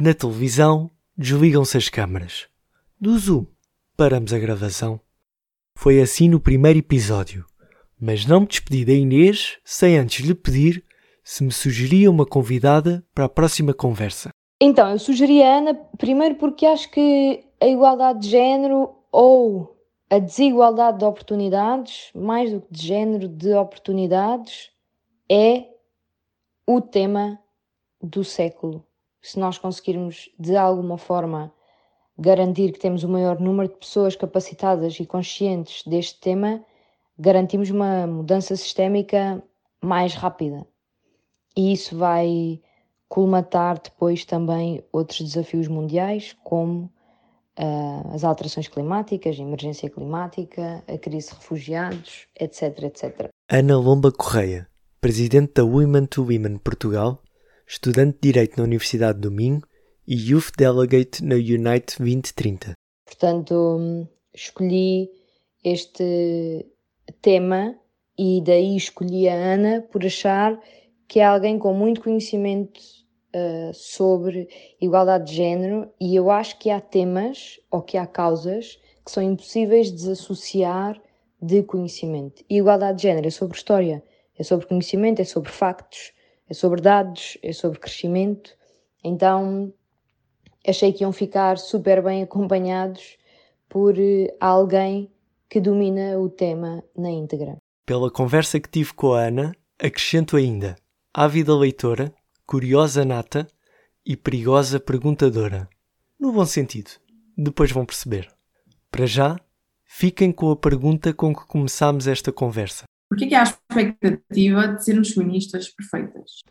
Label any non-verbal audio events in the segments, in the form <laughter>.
Na televisão, desligam-se as câmaras. Do Zoom, paramos a gravação. Foi assim no primeiro episódio, mas não me despedi da Inês sem antes lhe pedir se me sugeria uma convidada para a próxima conversa. Então, eu sugeri a Ana, primeiro porque acho que a igualdade de género ou a desigualdade de oportunidades, mais do que de género, de oportunidades, é o tema do século. Se nós conseguirmos, de alguma forma, garantir que temos o maior número de pessoas capacitadas e conscientes deste tema, garantimos uma mudança sistémica mais rápida. E isso vai colmatar depois também outros desafios mundiais, como uh, as alterações climáticas, a emergência climática, a crise de refugiados, etc, etc. Ana Lomba Correia, presidente da Women to Women Portugal, estudante de Direito na Universidade do Minho e Youth Delegate na Unite 2030. Portanto, escolhi este tema e daí escolhi a Ana por achar que é alguém com muito conhecimento uh, sobre igualdade de género e eu acho que há temas ou que há causas que são impossíveis de desassociar de conhecimento. E igualdade de género é sobre história, é sobre conhecimento, é sobre factos, é sobre dados, é sobre crescimento. Então achei que iam ficar super bem acompanhados por uh, alguém que domina o tema na íntegra. Pela conversa que tive com a Ana, acrescento ainda: ávida leitora, curiosa nata e perigosa perguntadora. No bom sentido. Depois vão perceber. Para já, fiquem com a pergunta com que começámos esta conversa. Por que é a expectativa de sermos feministas perfeitas?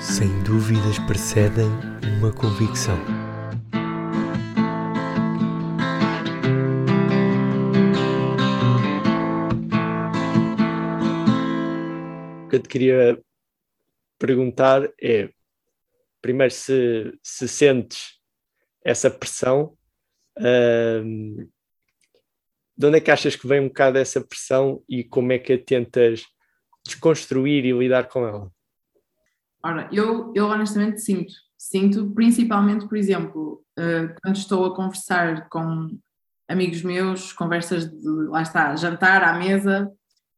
Sem dúvidas precedem uma convicção. Que eu te queria perguntar é, primeiro, se, se sentes essa pressão, hum, de onde é que achas que vem um bocado essa pressão e como é que a tentas desconstruir e lidar com ela? Ora, eu, eu honestamente sinto, sinto principalmente, por exemplo, uh, quando estou a conversar com amigos meus, conversas de, lá está, jantar à mesa,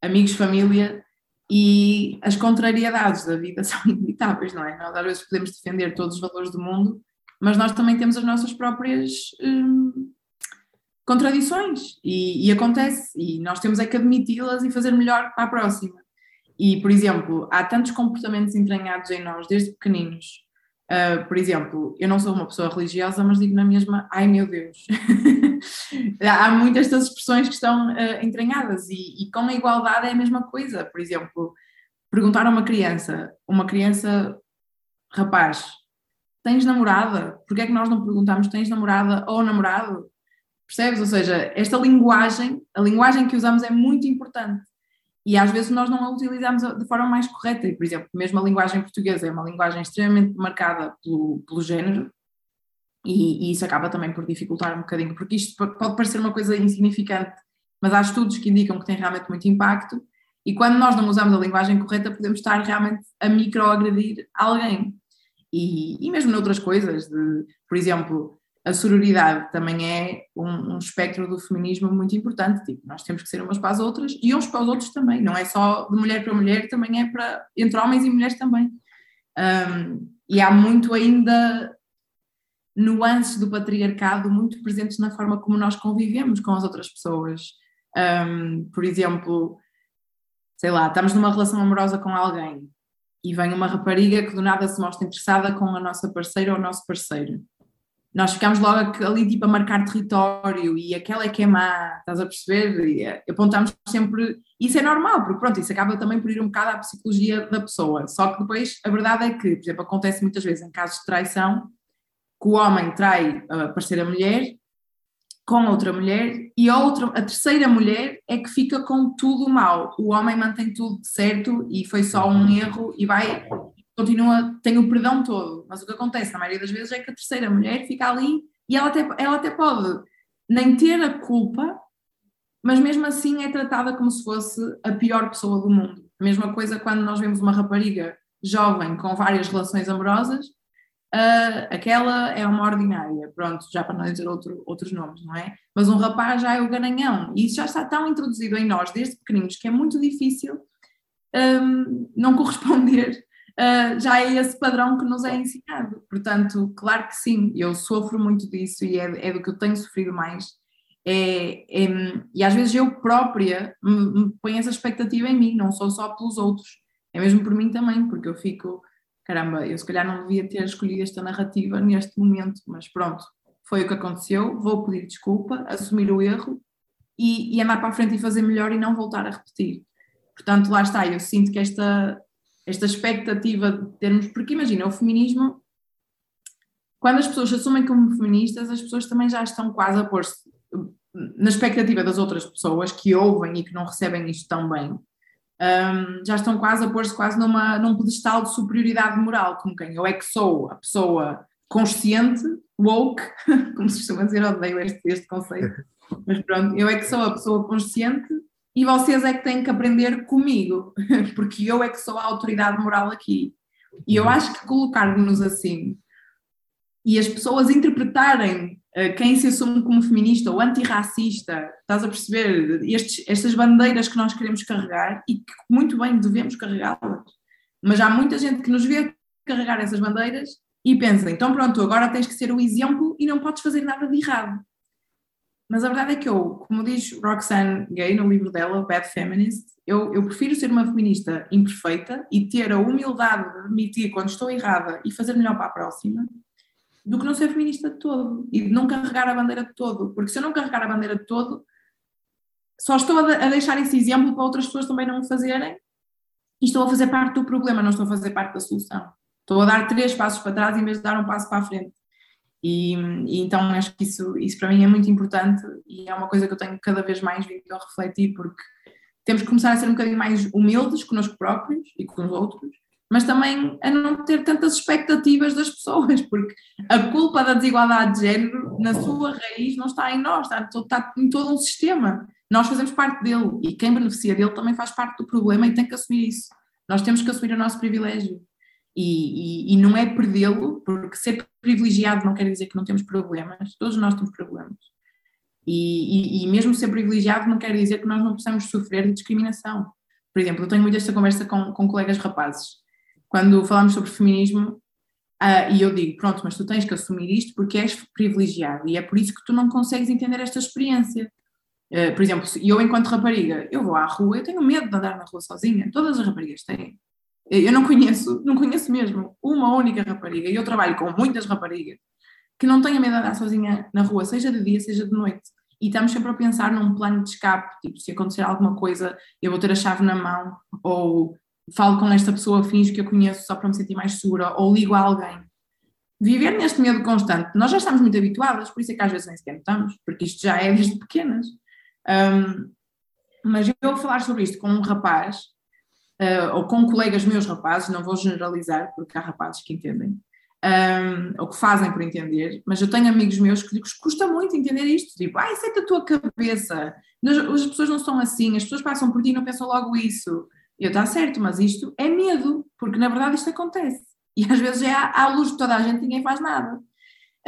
amigos, família, e as contrariedades da vida <laughs> são inevitáveis, não é? Nós às vezes podemos defender todos os valores do mundo, mas nós também temos as nossas próprias hum, contradições, e, e acontece, e nós temos é que admiti-las e fazer melhor para a próxima. E, por exemplo, há tantos comportamentos entranhados em nós desde pequeninos. Uh, por exemplo, eu não sou uma pessoa religiosa, mas digo na mesma, ai meu Deus. <laughs> há muitas das expressões que estão uh, entranhadas e, e, com a igualdade é a mesma coisa. Por exemplo, perguntar a uma criança, uma criança, rapaz, tens namorada? Porquê é que nós não perguntamos tens namorada ou namorado? Percebes? Ou seja, esta linguagem, a linguagem que usamos é muito importante e às vezes nós não a utilizamos de forma mais correta. E, por exemplo, mesmo a linguagem portuguesa é uma linguagem extremamente marcada pelo, pelo género, e, e, isso acaba também por dificultar um bocadinho, porque isto pode parecer uma coisa insignificante, mas há estudos que indicam que tem realmente muito impacto, e quando nós não usamos a linguagem correta, podemos estar realmente a microagredir alguém. E, e mesmo noutras coisas, de, por exemplo, a sororidade também é um, um, espectro do feminismo muito importante. Tipo, nós temos que ser umas para as outras e uns para os outros também. Não é só de mulher para mulher, também é para entre homens e mulheres também. Um, e há muito ainda nuances do patriarcado muito presentes na forma como nós convivemos com as outras pessoas. Um, por exemplo, sei lá, estamos numa relação amorosa com alguém e vem uma rapariga que do nada se mostra interessada com a nossa parceira ou o nosso parceiro nós ficámos logo ali tipo a marcar território e aquela é que é má, estás a perceber? E eh, apontamos sempre, isso é normal, porque pronto, isso acaba também por ir um bocado à psicologia da pessoa, só que depois a verdade é que, por exemplo, acontece muitas vezes em casos de traição, que o homem trai a parceira mulher com outra mulher e a outra, a terceira mulher é que fica com tudo mal, o homem mantém tudo certo e foi só um erro e vai continua, tem o perdão todo, mas o que acontece na maioria das vezes é que a terceira mulher fica ali e ela até, ela até pode nem ter a culpa, mas mesmo assim é tratada como se fosse a pior pessoa do mundo. A mesma coisa quando nós vemos uma rapariga jovem com várias relações amorosas, uh, aquela é uma ordinária, pronto, já para não dizer outro, outros nomes, não é? Mas um rapaz já é o garanhão, e isso já está tão introduzido em nós desde pequeninos que é muito difícil um, não corresponder uh, <laughs> já é esse padrão que nos é ensinado. Portanto, claro que sim, eu sofro muito disso e é, é do que eu tenho sofrido mais. É, é, e às vezes eu própria me, me ponho essa expectativa em mim, não sou só pelos outros, é mesmo por mim também, porque eu fico, caramba, eu se calhar não devia ter escolhido esta narrativa neste momento, mas pronto, foi o que aconteceu, vou pedir desculpa, assumir o erro e, e andar para a frente e fazer melhor e não voltar a repetir. Portanto, lá está, eu sinto que esta, esta expectativa de termos, porque imagina, o feminismo, quando as pessoas se assumem como feministas, as pessoas também já estão quase a pôr-se na expectativa das outras pessoas que ouvem e que não recebem isto tão bem, um, já estão quase a pôr-se quase numa, num pedestal de superioridade moral, como quem eu é que sou a pessoa consciente, woke, <laughs> como se costuma dizer, odeio este, este conceito, mas pronto, eu é que sou a pessoa consciente e vocês é que têm que aprender comigo, <laughs> porque eu é que sou a autoridade moral aqui. E eu acho que colocar-nos assim e as pessoas interpretarem quem se assume como feminista ou antirracista, estás a perceber? Estes, estas bandeiras que nós queremos carregar e que muito bem devemos carregá-las. Mas há muita gente que nos vê carregar essas bandeiras e pensa, então pronto, agora tens que ser o exemplo e não podes fazer nada de errado. Mas a verdade é que eu, como diz Roxane Gay no livro dela, Bad Feminist, eu, eu prefiro ser uma feminista imperfeita e ter a humildade de admitir quando estou errada e fazer melhor para a próxima, do que não ser feminista de todo e de não carregar a bandeira de todo. Porque se eu não carregar a bandeira de todo, só estou a, deixar esse exemplo para outras pessoas também não o fazerem e estou a fazer parte do problema, não estou a fazer parte da solução. Estou a dar três passos para trás em vez de dar um passo para a frente. E, e, então acho que isso, isso para mim é muito importante e é uma coisa que eu tenho cada vez mais vindo a refletir, porque temos que começar a ser um bocadinho mais humildes connosco próprios e com os outros, mas também a não ter tantas expectativas das pessoas, porque a culpa da desigualdade de género, na sua raiz, não está em nós, está, está em todo um sistema. Nós fazemos parte dele e quem beneficia dele também faz parte do problema e tem que assumir isso. Nós temos que assumir o nosso privilégio e, e, e não é perdê-lo, porque ser privilegiado não quer dizer que não temos problemas, todos nós temos problemas. E, e, mesmo ser privilegiado não quer dizer que nós não possamos sofrer de discriminação. Por exemplo, eu tenho muito esta conversa com, com colegas rapazes. Quando falamos sobre feminismo, uh, e eu digo, pronto, mas tu tens que assumir isto porque és privilegiado e é por isso que tu não consegues entender esta experiência. Uh, por exemplo, eu enquanto rapariga, eu vou à rua, eu tenho medo de andar na rua sozinha, todas as raparigas têm. Eu não conheço, não conheço mesmo uma única rapariga, e eu trabalho com muitas raparigas, que não tenha medo de andar sozinha na rua, seja de dia, seja de noite. E estamos sempre a pensar num plano de escape, tipo, se acontecer alguma coisa, eu vou ter a chave na mão, ou falo com esta pessoa, finjo que eu conheço só para me sentir mais segura, ou ligo a alguém. Viver neste medo constante, nós já estamos muito habituadas, por isso é que às vezes nem sequer notamos, porque isto já é desde pequenas. Um, mas eu vou falar sobre isto com um rapaz uh, ou com colegas meus rapazes, não vou generalizar, porque há rapazes que entendem, um, ou que fazem por entender, mas eu tenho amigos meus que lhes custa muito entender isto, tipo, ah, isso é da tua cabeça, as pessoas não são assim, as pessoas passam por ti e não pensam logo isso. Eu, está certo, mas isto é medo, porque na verdade isto acontece. E às vezes é à, à luz de toda a gente ninguém faz nada.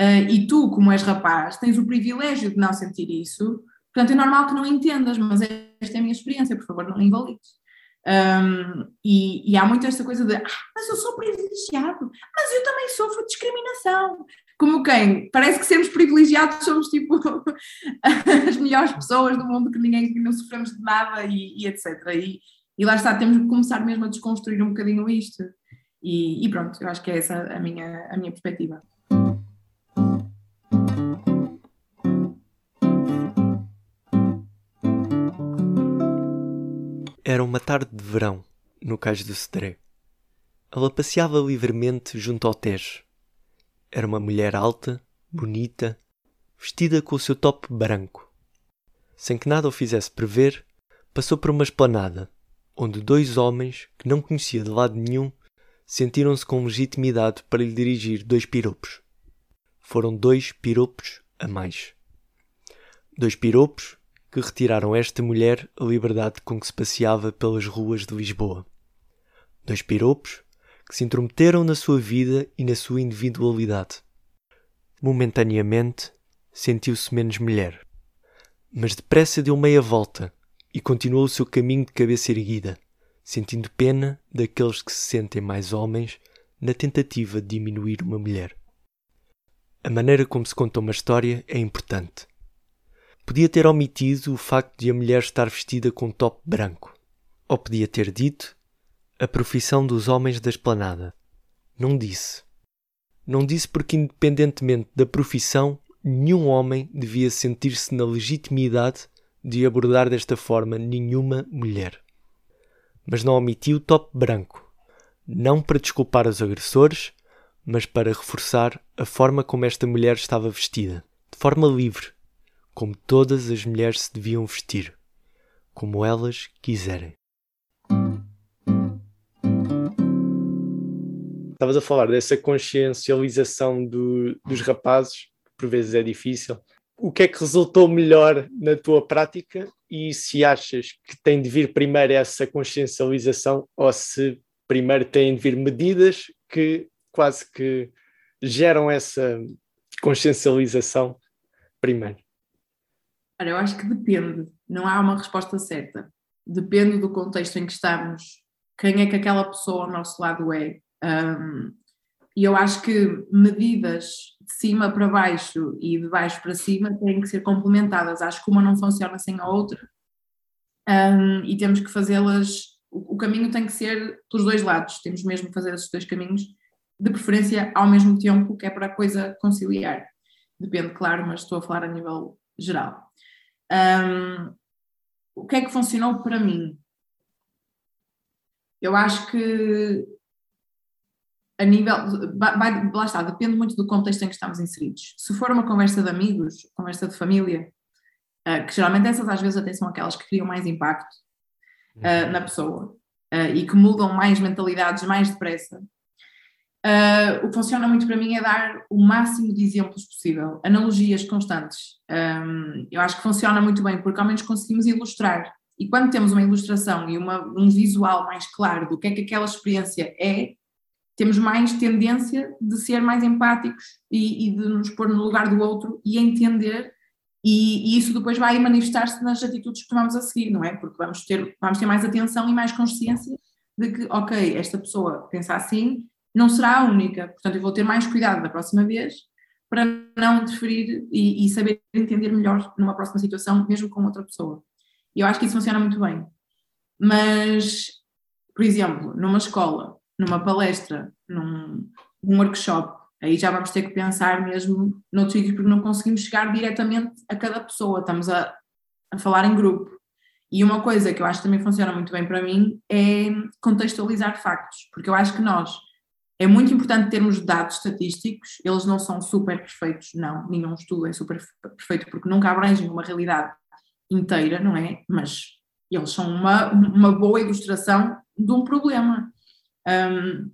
Uh, e tu, como és rapaz, tens o privilégio de não sentir isso, portanto é normal que não entendas, mas esta é a minha experiência, por favor, não invalides. Um, e, e, há muito esta coisa de, ah, mas eu sou privilegiado, mas eu também sofro discriminação. Como quem? Parece que sermos privilegiados somos tipo <laughs> as melhores pessoas do mundo, que ninguém que não sofremos de nada e, e etc. E, e, lá está, temos que começar mesmo a desconstruir um bocadinho isto. E, e pronto, eu acho que é essa a minha, a minha perspectiva. Era uma tarde de verão, no cais do Cedré. Ela passeava livremente junto ao Tejo. Era uma mulher alta, bonita, vestida com o seu top branco. Sem que nada o fizesse prever, passou por uma esplanada, onde dois homens, que não conhecia de lado nenhum, sentiram-se com legitimidade para lhe dirigir dois piropos. Foram dois piropos a mais. Dois piropos que retiraram a esta mulher a liberdade com que se passeava pelas ruas de Lisboa. Dois piropos que se intrometeram na sua vida e na sua individualidade. Momentaneamente, sentiu-se menos mulher. Mas depressa deu meia volta e continuou o seu caminho de cabeça erguida, sentindo pena daqueles que se sentem mais homens na tentativa de diminuir uma mulher. A maneira como se conta uma história é importante. Podia ter omitido o facto de a mulher estar vestida com um top branco. Ou podia ter dito a profissão dos homens da esplanada. Não disse. Não disse porque, independentemente da profissão, nenhum homem devia sentir-se na legitimidade de abordar desta forma nenhuma mulher. Mas não omitiu o top branco, não para desculpar os agressores, mas para reforçar a forma como esta mulher estava vestida, de forma livre, como todas as mulheres se deviam vestir, como elas quiserem. Estavas a falar dessa consciencialização do, dos rapazes, que por vezes é difícil. O que é que resultou melhor na tua prática e se achas que tem de vir primeiro essa consciencialização ou se primeiro têm de vir medidas que quase que geram essa consciencialização primeiro? Olha, eu acho que depende, não há uma resposta certa. Depende do contexto em que estamos, quem é que aquela pessoa ao nosso lado é. Um, e eu acho que medidas de cima para baixo e de baixo para cima têm que ser complementadas. Acho que uma não funciona sem a outra um, e temos que fazê-las. O, o caminho tem que ser dos dois lados, temos mesmo que fazer esses dois caminhos, de preferência ao mesmo tempo, que é para a coisa conciliar. Depende, claro, mas estou a falar a nível geral. Um, o que é que funcionou para mim? Eu acho que a nível, vai, lá está, depende muito do contexto em que estamos inseridos. Se for uma conversa de amigos, conversa de família, uh, que geralmente essas às vezes até são aquelas que criam mais impacto uh, na pessoa uh, e que mudam mais mentalidades mais depressa, Uh, o que funciona muito para mim é dar o máximo de exemplos possível, analogias constantes. Um, eu acho que funciona muito bem porque ao menos conseguimos ilustrar. E quando temos uma ilustração e uma, um visual mais claro do que é que aquela experiência é, temos mais tendência de ser mais empáticos e, e de nos pôr no lugar do outro e entender. E, e isso depois vai manifestar-se nas atitudes que tomamos a seguir, não é? Porque vamos ter, vamos ter mais atenção e mais consciência de que, ok, esta pessoa pensa assim, não será a única. Portanto, eu vou ter mais cuidado da próxima vez para não interferir e, e, saber entender melhor numa próxima situação, mesmo com outra pessoa. E eu acho que isso funciona muito bem. Mas, por exemplo, numa escola, numa palestra, num, num workshop, aí já vamos ter que pensar mesmo noutros sítios, porque não conseguimos chegar diretamente a cada pessoa, estamos a, a falar em grupo. E uma coisa que eu acho que também funciona muito bem para mim é contextualizar factos, porque eu acho que nós é muito importante termos dados estatísticos, eles não são super perfeitos, não, nenhum estudo é super perfeito porque nunca abrangem uma realidade inteira, não é? Mas eles são uma, uma boa ilustração de um problema. Um,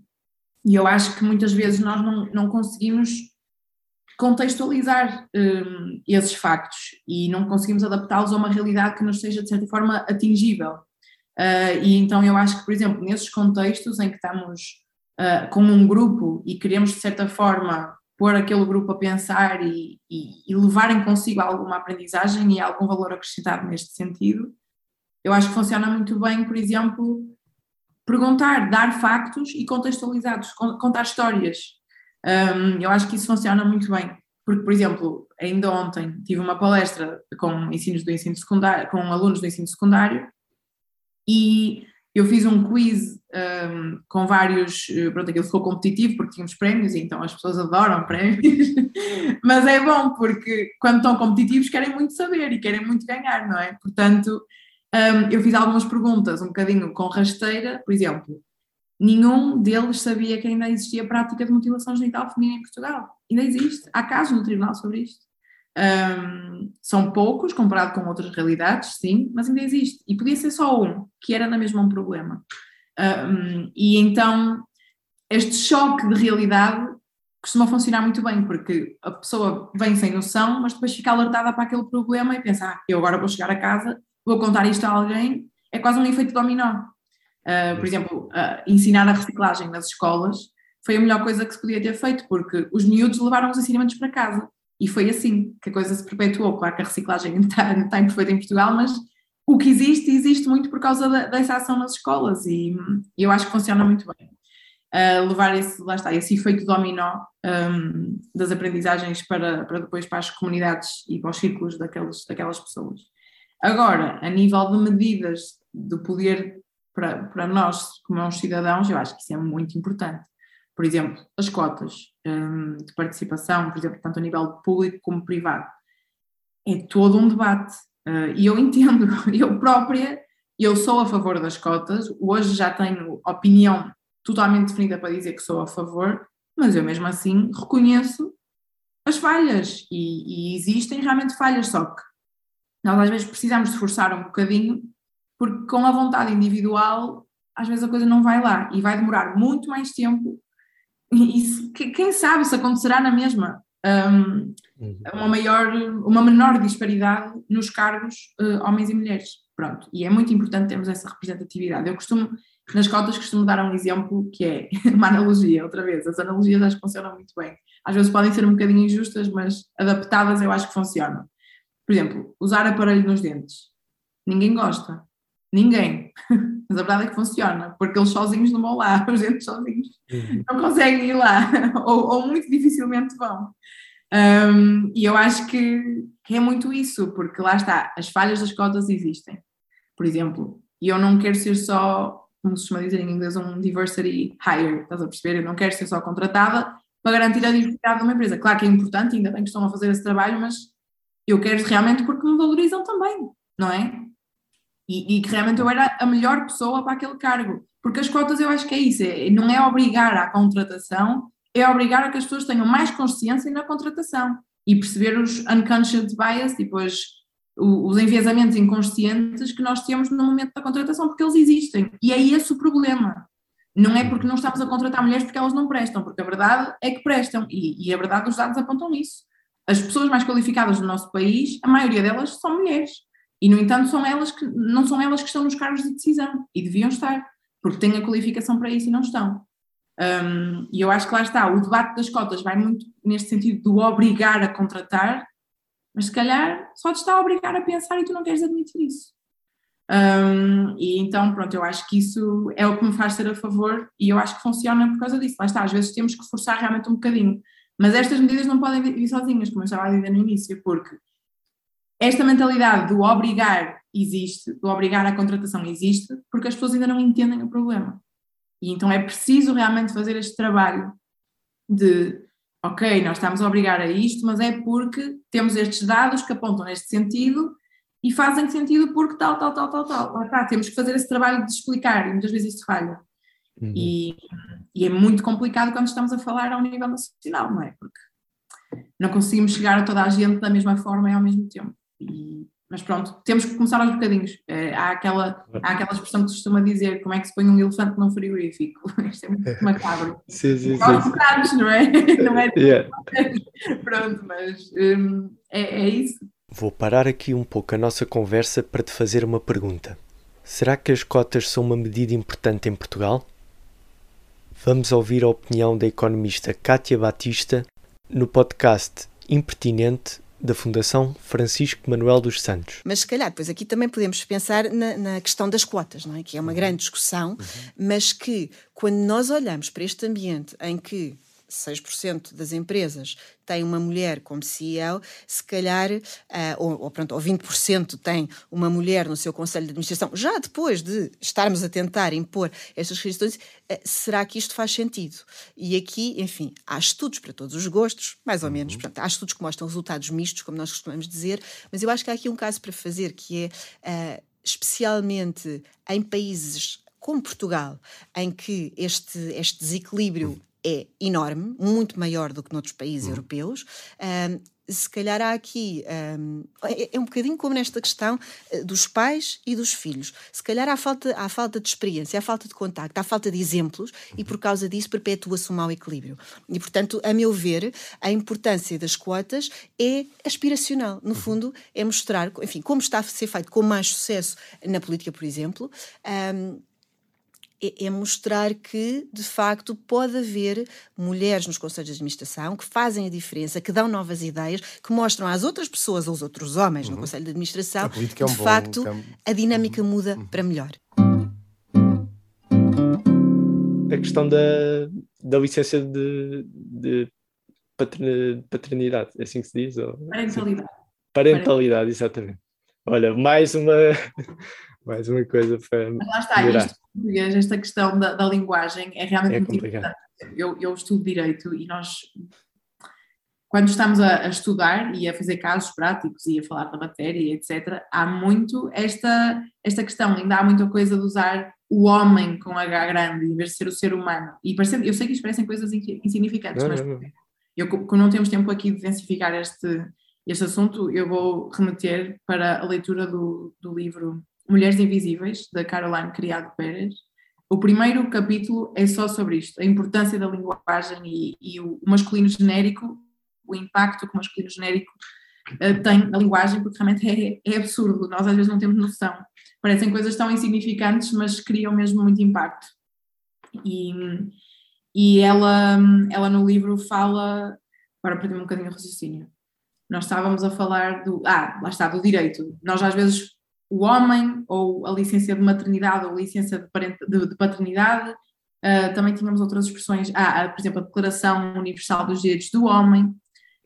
e eu acho que muitas vezes nós não, não conseguimos contextualizar um, esses factos e não conseguimos adaptá-los a uma realidade que nos seja de certa forma atingível. Uh, e então eu acho que, por exemplo, nesses contextos em que estamos uh, com um grupo e queremos, de certa forma, pôr aquele grupo a pensar e, e, e levarem consigo alguma aprendizagem e algum valor acrescentado neste sentido, eu acho que funciona muito bem, por exemplo, perguntar, dar factos e contextualizados, contar histórias. Um, eu acho que isso funciona muito bem, porque, por exemplo, ainda ontem tive uma palestra com ensinos do ensino secundário, com alunos do ensino secundário, e eu fiz um quiz um, com vários, eh, pronto, aquilo ficou competitivo porque tínhamos prémios, então as pessoas adoram prémios, <laughs> mas é bom porque quando estão competitivos querem muito saber e querem muito ganhar, não é? Portanto, um, eu fiz algumas perguntas um bocadinho com rasteira, por exemplo, nenhum deles sabia que ainda existia prática de mutilação genital feminina em Portugal. Ainda existe, há casos no tribunal sobre isto. Um, são poucos comparado com outras realidades, sim, mas ainda existe. E podia ser só um, que era na mesma um problema. Um, e então, este choque de realidade costuma funcionar muito bem, porque a pessoa vem sem noção, mas depois fica alertada para aquele problema e pensa, ah, eu agora vou chegar a casa, vou contar isto a alguém, é quase um efeito dominó. Uh, por exemplo, uh, ensinar a reciclagem nas escolas foi a melhor coisa que se podia ter feito, porque os miúdos levaram os ensinamentos para casa. E foi assim que a coisa se perpetuou. Claro que a reciclagem está, está imperfeita em Portugal, mas o que existe, existe muito por causa da, dessa ação nas escolas e, eu acho que funciona muito bem. Uh, levar esse, lá está, esse efeito dominó um, das aprendizagens para, para depois para as comunidades e para os círculos daqueles, daquelas pessoas. Agora, a nível de medidas do poder para, para nós, como cidadãos, eu acho que isso é muito importante. Por exemplo, as cotas um, de participação, por exemplo, tanto a nível público como privado. É todo um debate. Uh, e eu <laughs> entendo, eu própria, eu sou a favor das cotas, hoje já tenho opinião totalmente definida para dizer que sou a favor, mas eu mesmo assim reconheço as falhas e, e existem realmente falhas, só que nós às vezes precisamos de forçar um bocadinho, porque com a vontade individual às vezes a coisa não vai lá e vai demorar muito mais tempo e quem sabe se acontecerá na mesma um, uhum. uma maior, uma menor disparidade nos cargos uh, homens e mulheres. Pronto, e é muito importante termos essa representatividade. Eu costumo, nas cotas, costumo dar um exemplo que é <laughs> uma analogia, outra vez. As analogias acho que funcionam muito bem. Às vezes podem ser um bocadinho injustas, mas adaptadas eu acho que funcionam. Por exemplo, usar aparelho nos dentes. Ninguém gosta. Ninguém. <laughs> Mas a verdade é que funciona, porque eles sozinhos não vão lá, os dentes sozinhos uhum. não conseguem ir lá, <laughs> ou, ou muito dificilmente vão. Um, e eu acho que, que, é muito isso, porque lá está, as falhas das cotas existem. Por exemplo, e eu não quero ser só, como se chama dizer em inglês, um diversity hire, estás a perceber? Eu não quero ser só contratada para garantir a diversidade de uma empresa. Claro que é importante, ainda bem que estão a fazer esse trabalho, mas eu quero realmente porque me valorizam também, não é? E, e, que realmente eu era a melhor pessoa para aquele cargo. Porque as cotas eu acho que é isso, é, não é obrigar à contratação, é obrigar a que as pessoas tenham mais consciência na contratação e perceber os unconscious bias, tipo as, os enviesamentos inconscientes que nós temos no momento da contratação, porque eles existem. E é esse o problema. Não é porque não estamos a contratar mulheres porque elas não prestam, porque a verdade é que prestam. E, e a verdade os dados apontam isso. As pessoas mais qualificadas do nosso país, a maioria delas são mulheres. E, no entanto, são elas que, não são elas que estão nos cargos de decisão e deviam estar, porque têm a qualificação para isso e não estão. Um, e eu acho que lá está, o debate das cotas vai muito neste sentido do obrigar a contratar, mas se calhar só te está a obrigar a pensar e tu não queres admitir isso. Um, e então, pronto, eu acho que isso é o que me faz ser a favor e eu acho que funciona por causa disso. Lá está, às vezes temos que forçar realmente um bocadinho, mas estas medidas não podem vir sozinhas, como eu estava a dizer no início, porque esta mentalidade do obrigar existe, do obrigar à contratação existe, porque as pessoas ainda não entendem o problema. E então é preciso realmente fazer este trabalho de, ok, nós estamos a obrigar a isto, mas é porque temos estes dados que apontam neste sentido e fazem sentido porque tal, tal, tal, tal, tal. Lá temos que fazer esse trabalho de explicar e muitas vezes isso falha. Uhum. E, e é muito complicado quando estamos a falar ao nível nacional, não é? Porque não conseguimos chegar a toda a gente da mesma forma e ao mesmo tempo. E, mas pronto, temos que começar aos bocadinhos. É, há, aquela, há aquela expressão que se costuma dizer: como é que se põe um elefante num frigorífico? <laughs> Isto é muito <laughs> macabro. sim, sim, Nós bocados, não é? <laughs> Não é? Yeah. pronto, mas hum, é, é isso. Vou parar aqui um pouco a nossa conversa para te fazer uma pergunta. Será que as cotas são uma medida importante em Portugal? Vamos ouvir a opinião da economista Kátia Batista no podcast Impertinente da Fundação Francisco Manuel dos Santos. Mas se calhar, depois aqui também podemos pensar na, na questão das cotas, não é? que é uma uhum. grande discussão, uhum. mas que quando nós olhamos para este ambiente em que 6% das empresas têm uma mulher como CEO, se calhar, uh, ou, ou, pronto, ou 20% têm uma mulher no seu conselho de administração, já depois de estarmos a tentar impor estas restrições, uh, será que isto faz sentido? E aqui, enfim, há estudos para todos os gostos, mais ou menos, uhum. portanto, há estudos que mostram resultados mistos, como nós costumamos dizer, mas eu acho que há aqui um caso para fazer que é, uh, especialmente em países como Portugal, em que este, este desequilíbrio é enorme, muito maior do que noutros países uhum. europeus. se calhar há aqui um, é, é, um bocadinho como nesta questão uh, dos pais e dos filhos. Se calhar há falta, há falta de experiência, há falta de contacto, há falta de exemplos e por causa disso perpetua-se o mau equilíbrio. E, portanto, a meu ver, a importância das quotas é aspiracional. No fundo, é mostrar, enfim, como está a ser feito com mais sucesso na política, por exemplo. Um, é, é, mostrar que, de facto, pode haver mulheres nos conselhos de administração que fazem a diferença, que dão novas ideias, que mostram às outras pessoas, aos outros homens uhum. no conselho de administração, que, é um de bom, facto, campo. a dinâmica uhum. muda uhum. para melhor. A questão da, da licença de, de paternidade, é assim que se diz? Ou... Parentalidade. Parentalidade, exatamente. Olha, mais uma, mais uma coisa para. Mas lá está, isto português, esta questão da, da, linguagem é realmente é muito complicado. importante. Eu, eu estudo Direito e nós, quando estamos a, a, estudar e a fazer casos práticos e a falar da matéria, etc., há muito esta, esta questão, ainda há muita coisa de usar o homem com H grande em vez de ser o ser humano. E parecendo, eu sei que isto parecem coisas insignificantes, não, mas não, não. Eu, como não temos tempo aqui de densificar este, este assunto, eu vou remeter para a leitura do, do livro Mulheres Invisíveis, da Caroline Criado Pérez. O primeiro capítulo é só sobre isto, a importância da linguagem e, e o masculino genérico, o impacto que o masculino genérico uh, tem na linguagem, porque realmente é, é, absurdo, nós às vezes não temos noção. Parecem coisas tão insignificantes, mas criam mesmo muito impacto. E, e ela, ela no livro fala, agora perdi um bocadinho o raciocínio, nós estávamos a falar do, ah, lá está, do direito. Nós às vezes o homem, ou a licença de maternidade, ou licença de, de, de paternidade. Uh, também tínhamos outras expressões, ah, por exemplo, a Declaração Universal dos Direitos do Homem.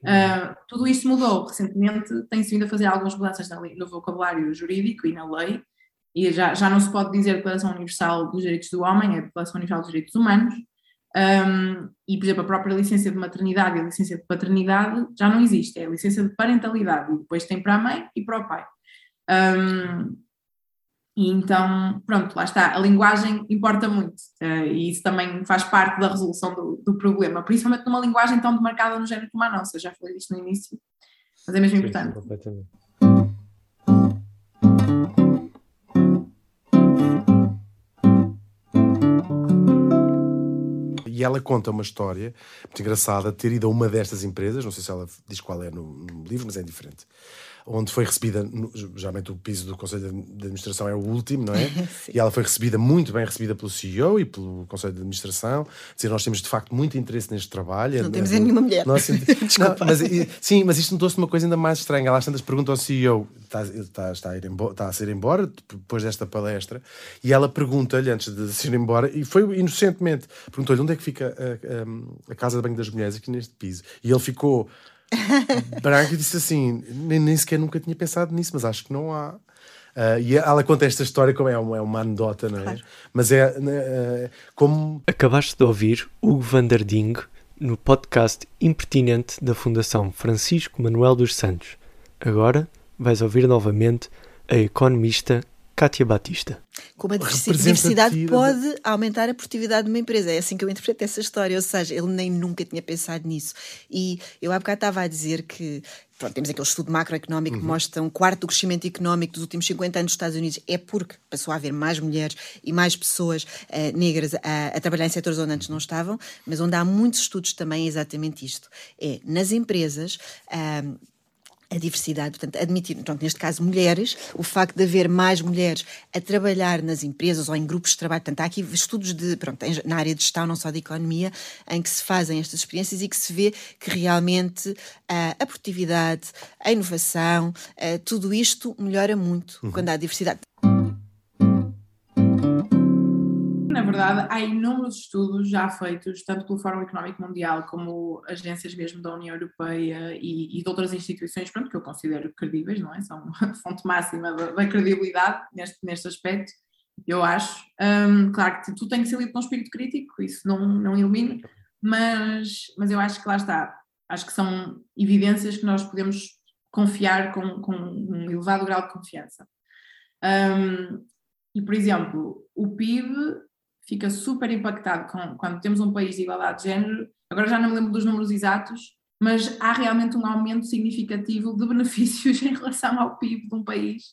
Uh, tudo isso mudou. Recentemente tem-se vindo a fazer algumas mudanças no vocabulário jurídico e na lei, e já, já não se pode dizer Declaração Universal dos Direitos do Homem, é Declaração Universal dos Direitos Humanos. Um, e, por exemplo, a própria licença de maternidade e a licença de paternidade já não existe, é a licença de parentalidade, e depois tem para a mãe e para o pai. Um, e então, pronto, lá está, a linguagem importa muito uh, e isso também faz parte da resolução do, do, problema, principalmente numa linguagem tão demarcada no género como a nossa, já falei disto no início, mas é mesmo Sim, importante. Completamente. E ela conta uma história muito engraçada, ter ido a uma destas empresas, não sei se ela diz qual é no, no livro, mas é indiferente onde foi recebida, geralmente o piso do Conselho de Administração é o último, não é? <laughs> e ela foi recebida, muito bem recebida pelo CEO e pelo Conselho de Administração. Dizer, nós temos de facto muito interesse neste trabalho. Não temos é nenhuma mulher. Nós, <laughs> não, mas, sim, mas isto notou-se uma coisa ainda mais estranha. Ela tantas pergunta ao CEO, está, está, está, a ir embora, está a ser embora depois desta palestra, e ela pergunta-lhe antes de se ir embora, e foi inocentemente, perguntou-lhe onde é que fica a, a, a casa de banho das mulheres aqui neste piso. E ele ficou <laughs> Branco disse assim: nem, nem, sequer nunca tinha pensado nisso, mas acho que não há. Uh, e ela conta esta história como é uma, é uma anedota, não é? Claro. Mas é uh, como. Acabaste de ouvir Hugo Vanderding no podcast impertinente da Fundação Francisco Manuel dos Santos. Agora vais ouvir novamente a economista Kátia Batista. Como a diversidade pode aumentar a produtividade de uma empresa. É assim que eu interpreto essa história. Ou seja, ele nem nunca tinha pensado nisso. E eu há bocado estava a dizer que pronto, temos aquele estudo macroeconómico uhum. que mostra um quarto do crescimento económico dos últimos 50 anos dos Estados Unidos é porque passou a haver mais mulheres e mais pessoas uh, negras a, a, trabalhar em setores onde antes não estavam, mas onde há muitos estudos também é exatamente isto. É, nas empresas... Uh, a diversidade, portanto, admitir, pronto, neste caso, mulheres, o facto de haver mais mulheres a trabalhar nas empresas ou em grupos de trabalho, portanto, há aqui estudos de, pronto, na área de gestão, não só de economia, em que se fazem estas experiências e que se vê que realmente uh, a produtividade, a inovação, uh, tudo isto melhora muito uhum. quando há diversidade. Na verdade, há inúmeros estudos já feitos, tanto pelo Fórum Económico Mundial como agências mesmo da União Europeia e, e de outras instituições, pronto, que eu considero credíveis, não é? São <laughs> a fonte máxima da, da credibilidade neste, neste aspecto, eu acho. Um, claro que tu tem que ser lido com um espírito crítico, isso não, não elimina, mas, mas eu acho que lá está. Acho que são evidências que nós podemos confiar com, com um elevado grau de confiança. Um, e, por exemplo, o PIB fica super impactado com, quando temos um país de igualdade de género. Agora já não me lembro dos números exatos, mas há realmente um aumento significativo de <laughs> benefícios em relação ao PIB de um país.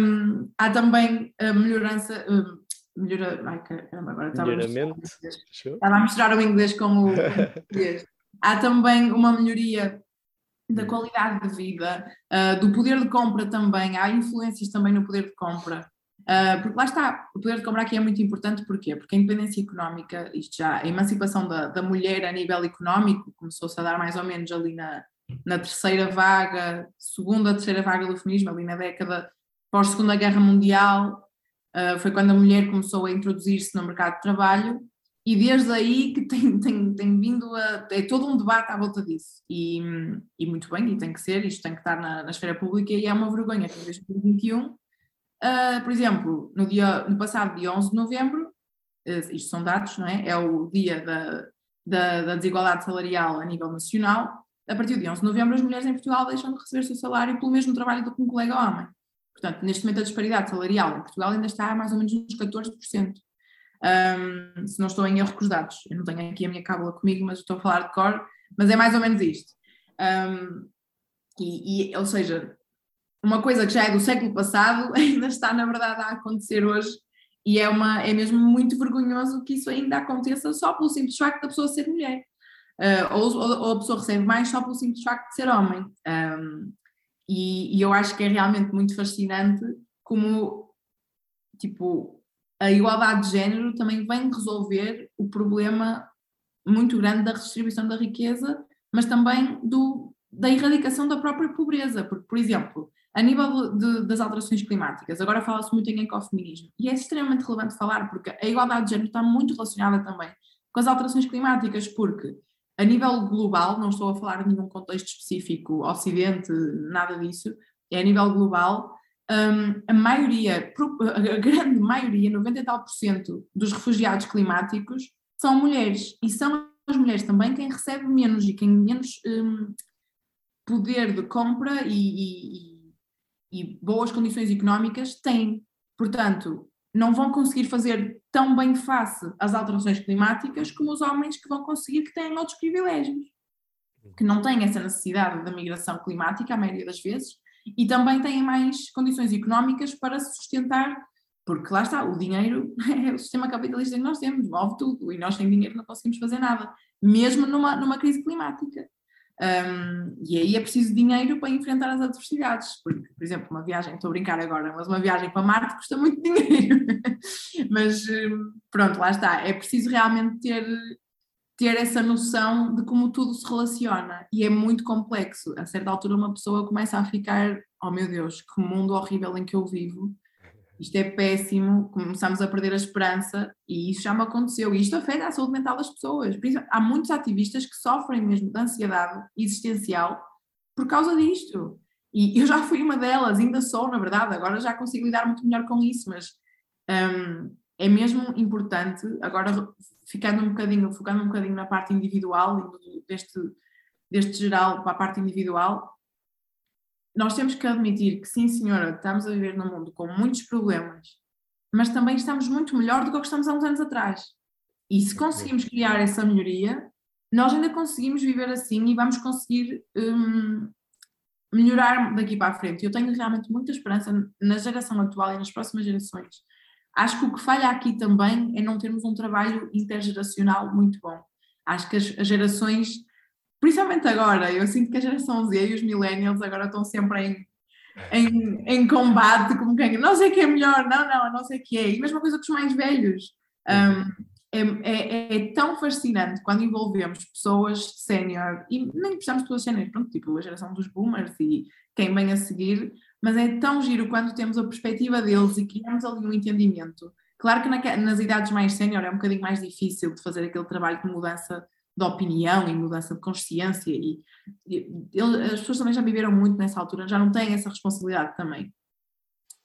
Um, há também a melhorança. Um, melhora, ai, caramba, agora estava a, estava a misturar o inglês com o <laughs> português. há também uma melhoria da qualidade de vida, uh, do poder de compra também, há influências também no poder de compra. Uh, porque lá está, o poder de compra aqui é muito importante, porquê? Porque a independência económica, isto já, a emancipação da, da mulher a nível económico começou-se a dar mais ou menos ali na, na terceira vaga, segunda, terceira vaga do feminismo, ali na década pós-segunda guerra mundial, uh, foi quando a mulher começou a introduzir-se no mercado de trabalho e desde aí que tem, tem, tem vindo a. é todo um debate à volta disso. E, e muito bem, e tem que ser, isto tem que estar na, na esfera pública e é uma vergonha que em 2021 Uh, por exemplo, no, dia, no passado dia 11 de novembro, uh, isto são dados, não é? É o dia da, da, da, desigualdade salarial a nível nacional. A partir dia 11 de novembro, as mulheres em Portugal deixam de receber o seu salário pelo mesmo trabalho do que um colega homem. Portanto, neste momento, a disparidade salarial em Portugal ainda está a mais ou menos nos 14%. Um, se não estou em erro com os dados, eu não tenho aqui a minha cábula comigo, mas estou a falar de cor, mas é mais ou menos isto. Um, e, e, ou seja, uma coisa que já é do século passado <laughs> ainda está, na verdade, a acontecer hoje e é, uma, é mesmo muito vergonhoso que isso ainda aconteça só pelo simples facto da pessoa ser mulher. Uh, ou, ou, a pessoa recebe mais só pelo simples facto de ser homem. Um, e, e, eu acho que é realmente muito fascinante como, tipo, a igualdade de género também vem resolver o problema muito grande da redistribuição da riqueza, mas também do, da erradicação da própria pobreza. Porque, por exemplo, a nível de, das alterações climáticas, agora fala-se muito em ecofeminismo, e é extremamente relevante falar, porque a igualdade de género está muito relacionada também com as alterações climáticas, porque a nível global, não estou a falar de nenhum contexto específico, Ocidente, nada disso, é a nível global, um, a maioria, a grande maioria, 90 e tal por cento dos refugiados climáticos são mulheres, e são as mulheres também quem recebe menos e quem menos um, poder de compra e, e e boas condições económicas têm. Portanto, não vão conseguir fazer tão bem face às alterações climáticas como os homens que vão conseguir que têm outros privilégios, que não têm essa necessidade da migração climática, a maioria das vezes, e também têm mais condições económicas para se sustentar, porque lá está, o dinheiro <laughs> é o sistema capitalista que nós temos, move tudo, e nós sem dinheiro não conseguimos fazer nada, mesmo numa, numa crise climática. Um, e aí é preciso dinheiro para enfrentar as adversidades, porque, por exemplo, uma viagem, estou a brincar agora, mas uma viagem para Marte custa muito <laughs> dinheiro. mas pronto, lá está, é preciso realmente ter, ter essa noção de como tudo se relaciona e é muito complexo. A certa altura, uma pessoa começa a ficar: oh meu Deus, que mundo horrível em que eu vivo isto é péssimo, começamos a perder a esperança e isso já me aconteceu. E isto afeta a saúde mental das pessoas. Há muitos ativistas que sofrem mesmo de ansiedade existencial por causa disto. E eu já fui uma delas, ainda sou, na verdade, agora já consigo lidar muito melhor com isso, mas um, é mesmo importante, agora ficando um bocadinho, focando um bocadinho na parte individual, deste, deste geral para a parte individual, nós temos que admitir que, sim, senhora, estamos a viver num mundo com muitos problemas, mas também estamos muito melhor do que o que estamos há uns anos atrás. E se conseguimos criar essa melhoria, nós ainda conseguimos viver assim e vamos conseguir um, melhorar daqui para a frente. Eu tenho realmente muita esperança na geração atual e nas próximas gerações. Acho que o que falha aqui também é não termos um trabalho intergeracional muito bom. Acho que as, as gerações principalmente agora, eu sinto que a geração Z e os millennials agora estão sempre em, em, em combate, como quem não sei que é melhor, não, não, não sei que é. E mesma coisa com os mais velhos. Um, é, é, é, tão fascinante quando envolvemos pessoas sénior, e nem precisamos de pessoas sénior, pronto, tipo a geração dos boomers e quem vem a seguir, mas é tão giro quando temos a perspectiva deles e criamos ali um entendimento. Claro que na, nas idades mais sénior é um bocadinho mais difícil de fazer aquele trabalho de mudança de opinião e mudança de consciência e, e ele, as pessoas também já viveram muito nessa altura, já não têm essa responsabilidade também.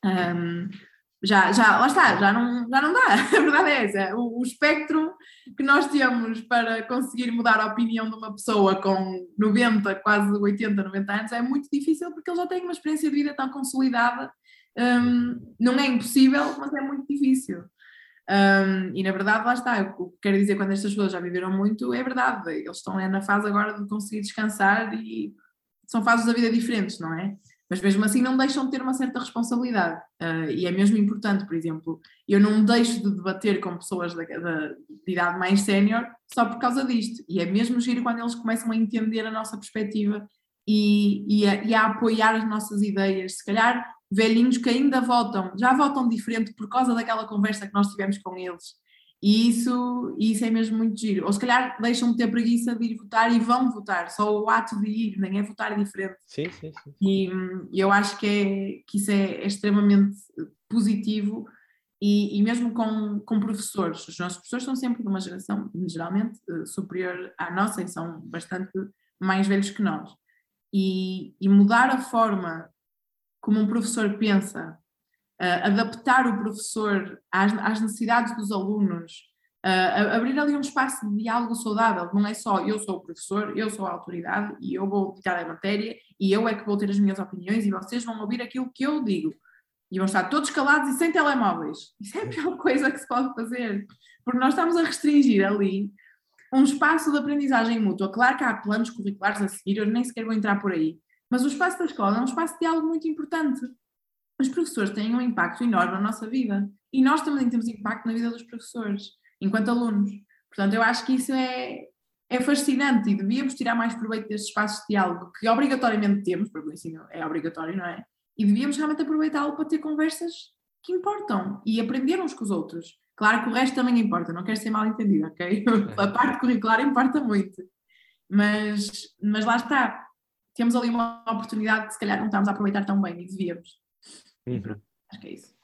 Um, já, já, lá está, já não, já não dá, <laughs> a verdade é essa, o, o espectro que nós temos para conseguir mudar a opinião de uma pessoa com 90, quase 80, 90 anos é muito difícil porque ele já tem uma experiência de vida tão consolidada, um, não é impossível, mas é muito difícil. Um, e na verdade, lá está, o que quero dizer quando estas pessoas já viveram muito, é verdade, eles estão é, na fase agora de conseguir descansar e são fases da vida diferentes, não é? Mas mesmo assim não deixam de ter uma certa responsabilidade uh, e é mesmo importante, por exemplo, eu não deixo de debater com pessoas de, de idade mais sénior só por causa disto e é mesmo giro quando eles começam a entender a nossa perspectiva e, e, a, e a apoiar as nossas ideias, se calhar velhinhos que ainda votam, já votam diferente por causa daquela conversa que nós tivemos com eles. E isso, isso é mesmo muito giro. Ou se calhar deixam de ter preguiça de ir votar e vão votar, só o ato de ir, nem é votar diferente. Sim, sim, sim. E, eu acho que, é, que isso é, é extremamente positivo e, e, mesmo com, com professores. Os nossos professores são sempre de uma geração, geralmente, eh, superior à nossa e são bastante mais velhos que nós. E, e mudar a forma como um professor pensa, uh, adaptar o professor às, às necessidades dos alunos, uh, abrir ali um espaço de diálogo saudável, não é só eu sou o professor, eu sou a autoridade e eu vou ditar a matéria e eu é que vou ter as minhas opiniões e vocês vão ouvir aquilo que eu digo. E vão estar todos calados e sem telemóveis. Isso é a pior coisa que se pode fazer, porque nós estamos a restringir ali um espaço de aprendizagem mútua. Claro que há planos curriculares a seguir, eu nem sequer vou entrar por aí, mas o espaço da escola é um espaço de diálogo muito importante. Os professores têm um impacto enorme na nossa vida e nós também temos impacto na vida dos professores, enquanto alunos. Portanto, eu acho que isso é, é fascinante e devíamos tirar mais proveito destes espaços de diálogo que obrigatoriamente temos, porque o ensino é obrigatório, não é? E devíamos realmente aproveitá-lo para ter conversas que importam e aprender uns com os outros. Claro que o resto também importa, não quero ser mal entendido, ok? <laughs> A parte curricular importa muito. Mas, mas lá está, temos ali uma oportunidade que se calhar não estamos a aproveitar tão bem e devíamos. Uhum. Acho que é isso.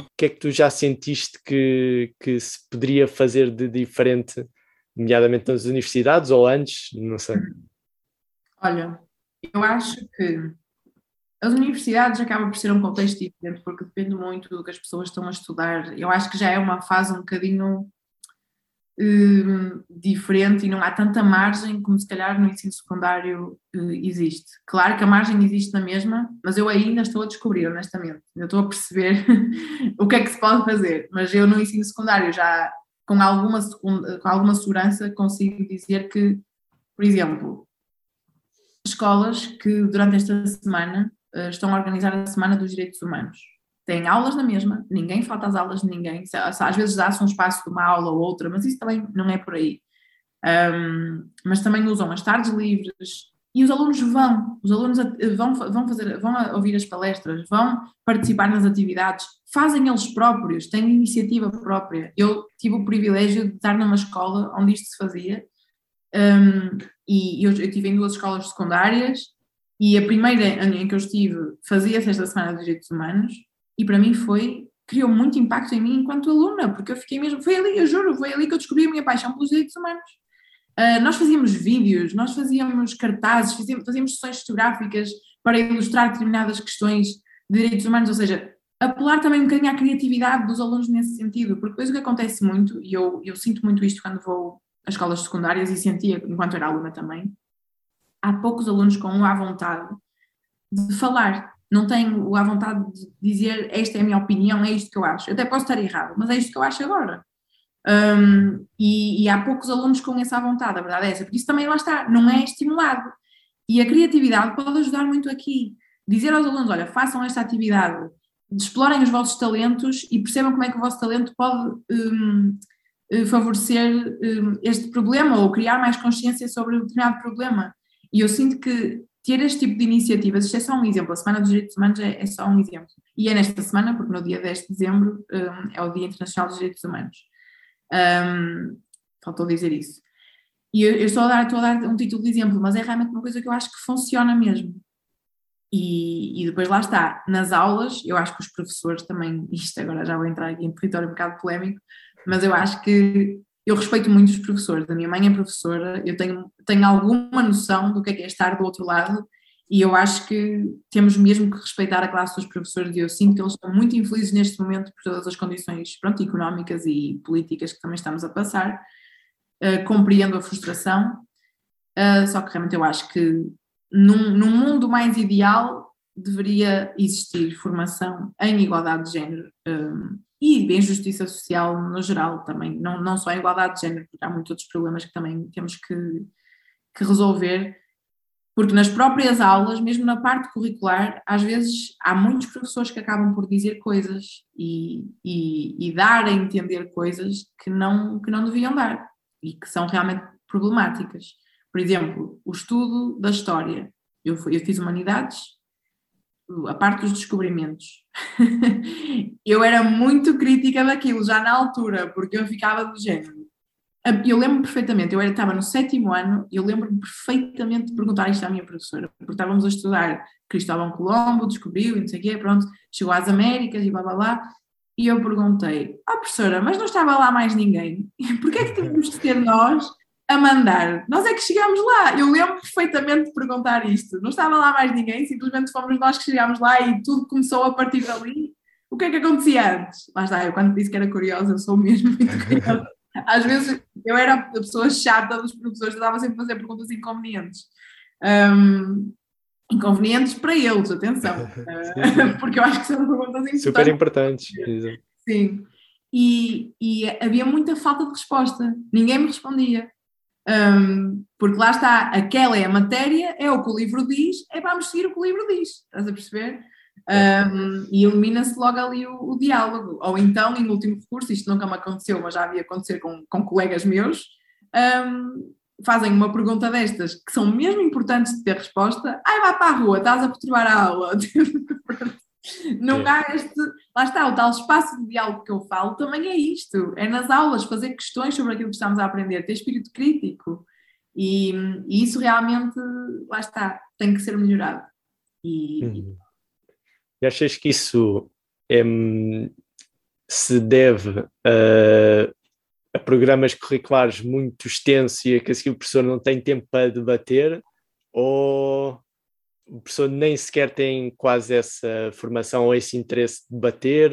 O que é que tu já sentiste que, que se poderia fazer de diferente, nomeadamente nas universidades ou antes? Não sei. Olha, eu acho que as universidades acabam por ser um contexto diferente, porque depende muito do que as pessoas estão a estudar. Eu acho que já é uma fase um bocadinho hum, diferente e não há tanta margem como se calhar no ensino secundário uh, existe. Claro que a margem existe na mesma, mas eu ainda estou a descobrir, honestamente. Eu estou a perceber <laughs> o que é que se pode fazer, mas eu no ensino secundário já com alguma, com alguma segurança consigo dizer que, por exemplo, escolas que durante esta semana estão a organizar a Semana dos Direitos Humanos. Têm aulas na mesma, ninguém falta às aulas de ninguém, às vezes dá-se um espaço de uma aula ou outra, mas isso também não é por aí. Um, mas também usam as tardes livres e os alunos vão, os alunos vão, vão, fazer, vão ouvir as palestras, vão participar nas atividades, fazem eles próprios, têm iniciativa própria. Eu tive o privilégio de estar numa escola onde isto se fazia um, e eu, eu estive em duas escolas secundárias e a primeira em que eu estive fazia-se esta Semana dos Direitos Humanos e para mim foi, criou muito impacto em mim enquanto aluna, porque eu fiquei mesmo, foi ali, eu juro, foi ali que eu descobri a minha paixão pelos direitos humanos. Uh, nós fazíamos vídeos, nós fazíamos cartazes, fazíamos, fazíamos sessões fotográficas para ilustrar determinadas questões de direitos humanos, ou seja, apelar também um bocadinho à criatividade dos alunos nesse sentido, porque depois o que acontece muito, e eu, eu sinto muito isto quando vou às escolas secundárias e sentia enquanto era aluna também, há poucos alunos com a vontade de falar, não tenho a vontade de dizer esta é a minha opinião, é isto que eu acho. Eu até posso estar errado, mas é isto que eu acho agora. Um, e, e, há poucos alunos com essa vontade, a verdade é essa, porque isso também lá está, não é estimulado. E a criatividade pode ajudar muito aqui. Dizer aos alunos: olha, façam esta atividade, explorem os vossos talentos e percebam como é que o vosso talento pode um, eh, favorecer um, este problema ou criar mais consciência sobre um determinado problema. E eu sinto que ter este tipo de iniciativas, isto é só um exemplo, a Semana dos Direitos Humanos é, é só um exemplo. E é nesta semana, porque no dia 10 de dezembro um, é o Dia Internacional dos Direitos Humanos. Um, faltou dizer isso. E eu, eu estou, a dar, estou a dar um título de exemplo, mas é realmente uma coisa que eu acho que funciona mesmo. E, e, depois lá está, nas aulas, eu acho que os professores também, isto agora já vou entrar aqui em território um bocado polémico, mas eu acho que eu respeito muito os professores, a minha mãe é professora, eu tenho, tenho alguma noção do que é, que é estar do outro lado e eu acho que temos mesmo que respeitar a classe dos professores e eu sinto que eles estão muito infelizes neste momento por todas as condições pronto, económicas e políticas que também estamos a passar. Uh, compreendo a frustração, uh, só que realmente eu acho que num, num mundo mais ideal deveria existir formação em igualdade de género um, e em justiça social no geral também, não, não só em igualdade de género, porque há muitos outros problemas que também temos que, que resolver, porque nas próprias aulas, mesmo na parte curricular, às vezes há muitos professores que acabam por dizer coisas e, e, e dar a entender coisas que não, que não deviam dar e que são realmente problemáticas. Por exemplo, o estudo da história. Eu, eu fiz humanidades, a parte dos descobrimentos. eu era muito crítica daquilo já na altura, porque eu ficava do género. Eu lembro perfeitamente, eu estava no sétimo ano e eu lembro-me perfeitamente de perguntar isto à minha professora, porque estávamos a estudar Cristóvão Colombo, descobriu e não sei o quê, pronto, chegou às Américas e blá blá blá, e eu perguntei, ah professora, mas não estava lá mais ninguém, <laughs> porquê é que tínhamos de ser nós a mandar? Nós é que chegámos lá, eu lembro perfeitamente de perguntar isto, não estava lá mais ninguém, simplesmente fomos nós que chegámos lá e tudo começou a partir dali, o que é que acontecia antes? Lá está, eu quando disse que era curiosa, eu sou mesmo muito <laughs> curiosa. Às vezes eu era a pessoa chata dos professores, eu estava sempre a fazer perguntas inconvenientes. Um, inconvenientes para eles, atenção, uh, <laughs> <laughs> porque eu acho que são perguntas importantes. Super importantes. Sim. E, e, havia muita falta de resposta, ninguém me respondia. Um, porque lá está, aquela é a matéria, é o que o livro diz, é vamos seguir o que o livro diz, estás a perceber? Um, e elimina-se logo ali o, o, diálogo. Ou então, em último recurso, isto nunca me aconteceu, mas já havia acontecido com, com colegas meus, um, fazem uma pergunta destas que são mesmo importantes de ter resposta. Ai, vai para a rua, estás a perturbar a aula. <laughs> Não é. há este. Lá está, o tal espaço de diálogo que eu falo também é isto: é nas aulas, fazer questões sobre aquilo que estamos a aprender, ter espírito crítico. E, e isso realmente, lá está, tem que ser melhorado. E, uhum. E achas que isso é, se deve a, a, programas curriculares muito extensos e a que assim o professor não tem tempo para debater? Ou o professor nem sequer tem quase essa formação ou esse interesse de debater?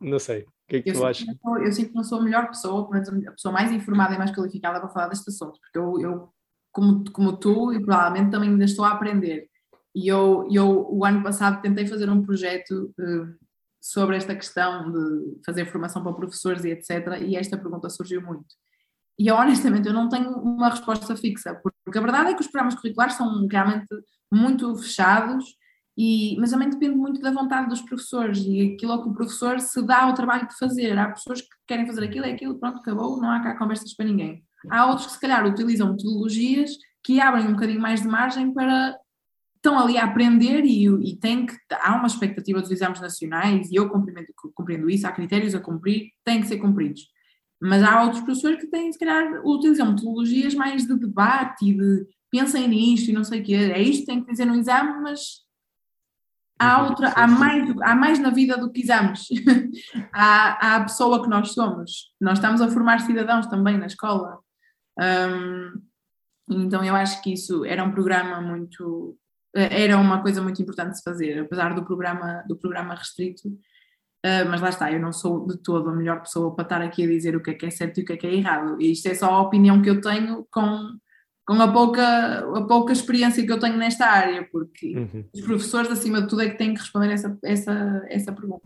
Não sei. O que é que eu tu achas? Eu sinto que não sou a melhor pessoa, a pessoa mais informada e mais qualificada para falar deste assunto, porque eu, eu como, como tu, e provavelmente também ainda estou a aprender. E eu, eu, o ano passado, tentei fazer um projeto uh, sobre esta questão de fazer formação para professores e etc. E esta pergunta surgiu muito. E eu, honestamente, eu não tenho uma resposta fixa, porque a verdade é que os programas curriculares são realmente muito fechados, e, mas também depende muito da vontade dos professores e aquilo que o professor se dá ao trabalho de fazer. Há pessoas que querem fazer aquilo, é aquilo, pronto, acabou, não há cá conversas para ninguém. Há outros que, se calhar, utilizam metodologias que abrem um bocadinho mais de margem para estão ali a aprender e, e tem que, há uma expectativa dos exames nacionais e eu compreendo, compreendo isso, há critérios a cumprir, têm que ser cumpridos. Mas há outros professores que têm, se calhar, utilizam metodologias mais de debate e de pensem nisto e não sei o quê, é isto que tem que dizer no exame, mas há, uhum. outra, há, mais, há mais na vida do que exames. <laughs> há, há a pessoa que nós somos. Nós estamos a formar cidadãos também na escola. Um, então eu acho que isso era um programa muito eh, era uma coisa muito importante de se fazer, apesar do programa, do programa restrito. Uh, mas lá está, eu não sou de todo a melhor pessoa para estar aqui a dizer o que é que é certo e o que é que é errado. E isto é só a opinião que eu tenho com, com a, pouca, a pouca experiência que eu tenho nesta área, porque uhum. os professores, acima de tudo, é que têm que responder essa, essa, essa pergunta.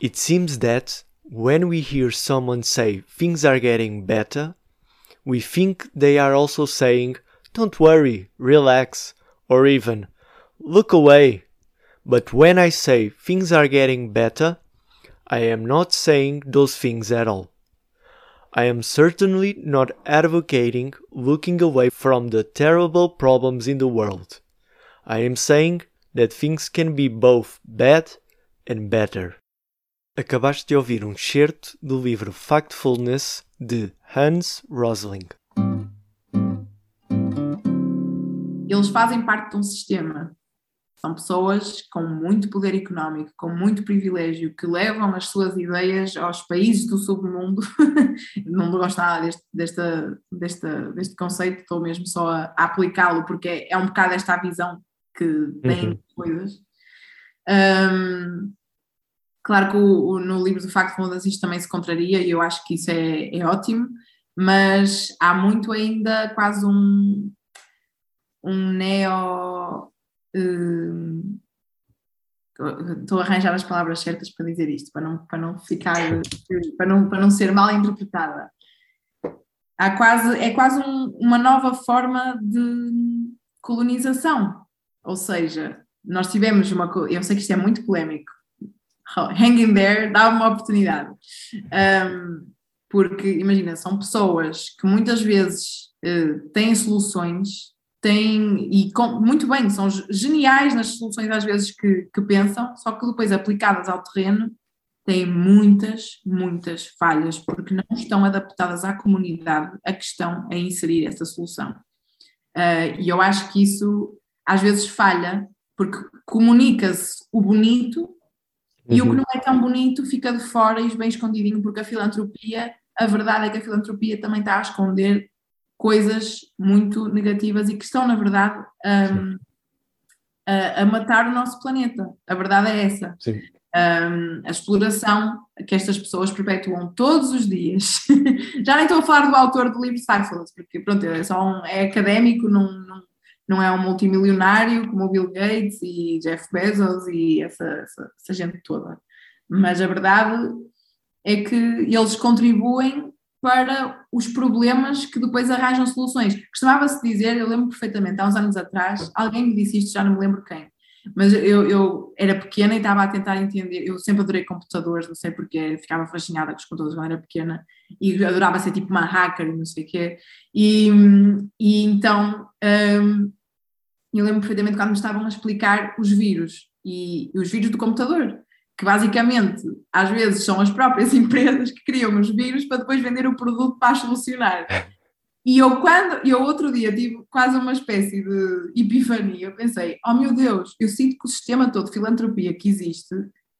It seems that when we hear someone say things are getting better, we think they are also saying, don't worry, relax, or even, look away. But when I say things are getting better, I am not saying those things at all. I am certainly not advocating looking away from the terrible problems in the world. I am saying that things can be both bad and better. Acabaste de ouvir um excerto do livro Factfulness de Hans Rosling. Eles fazem parte de um sistema. São pessoas com muito poder económico, com muito privilégio, que levam as suas ideias aos países do submundo. <laughs> Não gosto nada deste, desta, desta, deste conceito, estou mesmo só a, a aplicá-lo, porque é, é, um bocado esta a visão que têm uhum. coisas. Um, Claro que o, o, no livro do Facto Mudanças isto também se contraria e eu acho que isso é, é ótimo, mas há muito ainda quase um, um neo. Uh, estou a arranjar as palavras certas para dizer isto, para não, para não ficar, para não, para não ser mal interpretada. Há quase, é quase um, uma nova forma de colonização, ou seja, nós tivemos uma, eu sei que isto é muito polémico, hang in there, dá uma oportunidade. Um, porque, imagina, são pessoas que muitas vezes uh, têm soluções, têm, e com, muito bem, são geniais nas soluções às vezes que, que pensam, só que depois aplicadas ao terreno têm muitas, muitas falhas, porque não estão adaptadas à comunidade a que estão a inserir essa solução. Uh, e eu acho que isso às vezes falha, porque comunica-se o bonito e o que uhum. não é tão bonito fica de fora e bem escondidinho, porque a filantropia, a verdade é que a filantropia também está a esconder coisas muito negativas e que estão, na verdade, um, a, a, matar o nosso planeta. A verdade é essa. Um, a exploração que estas pessoas perpetuam todos os dias. <laughs> Já nem estou a falar do autor do livro Cyphers, porque pronto, é, só um, é académico, não, não, não é um multimilionário como o Bill Gates e Jeff Bezos e essa, essa, essa gente toda. Mas a verdade é que eles contribuem para os problemas que depois arranjam soluções. Costumava-se dizer, eu lembro perfeitamente, há uns anos atrás, alguém me disse isto, já não me lembro quem, mas eu, eu era pequena e estava a tentar entender, eu sempre adorei computadores, não sei porquê, ficava fascinada com os computadores quando era pequena e adorava ser tipo uma hacker não sei o quê, e, e então um, eu lembro perfeitamente quando me estavam a explicar os vírus e, e os vírus do computador, que basicamente às vezes são as próprias <laughs> empresas que criam os vírus para depois vender o produto para solucionar. E eu quando, eu outro dia tive quase uma espécie de epifania, eu pensei, oh meu Deus, eu sinto que o sistema todo de filantropia que existe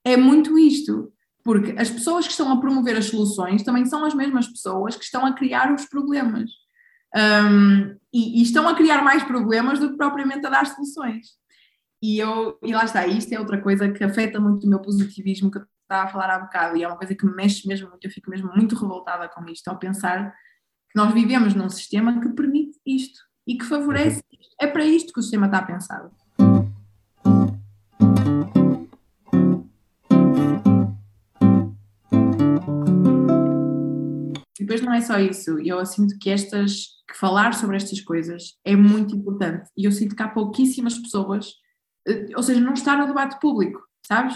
é muito isto, porque as pessoas que estão a promover as soluções também são as mesmas pessoas que estão a criar os problemas. Um, e, e, estão a criar mais problemas do que propriamente a dar soluções. E, eu, e lá está, isto é outra coisa que afeta muito o meu positivismo que eu estava a falar há bocado, e é uma coisa que me mexe mesmo muito, eu fico mesmo muito revoltada com isto, ao pensar que nós vivemos num sistema que permite isto e que favorece uhum. isto. É para isto que o sistema está pensado. Depois não é só isso, eu sinto que estas que falar sobre estas coisas é muito importante e eu sinto que há pouquíssimas pessoas, eh, ou seja, não está no debate público, sabes?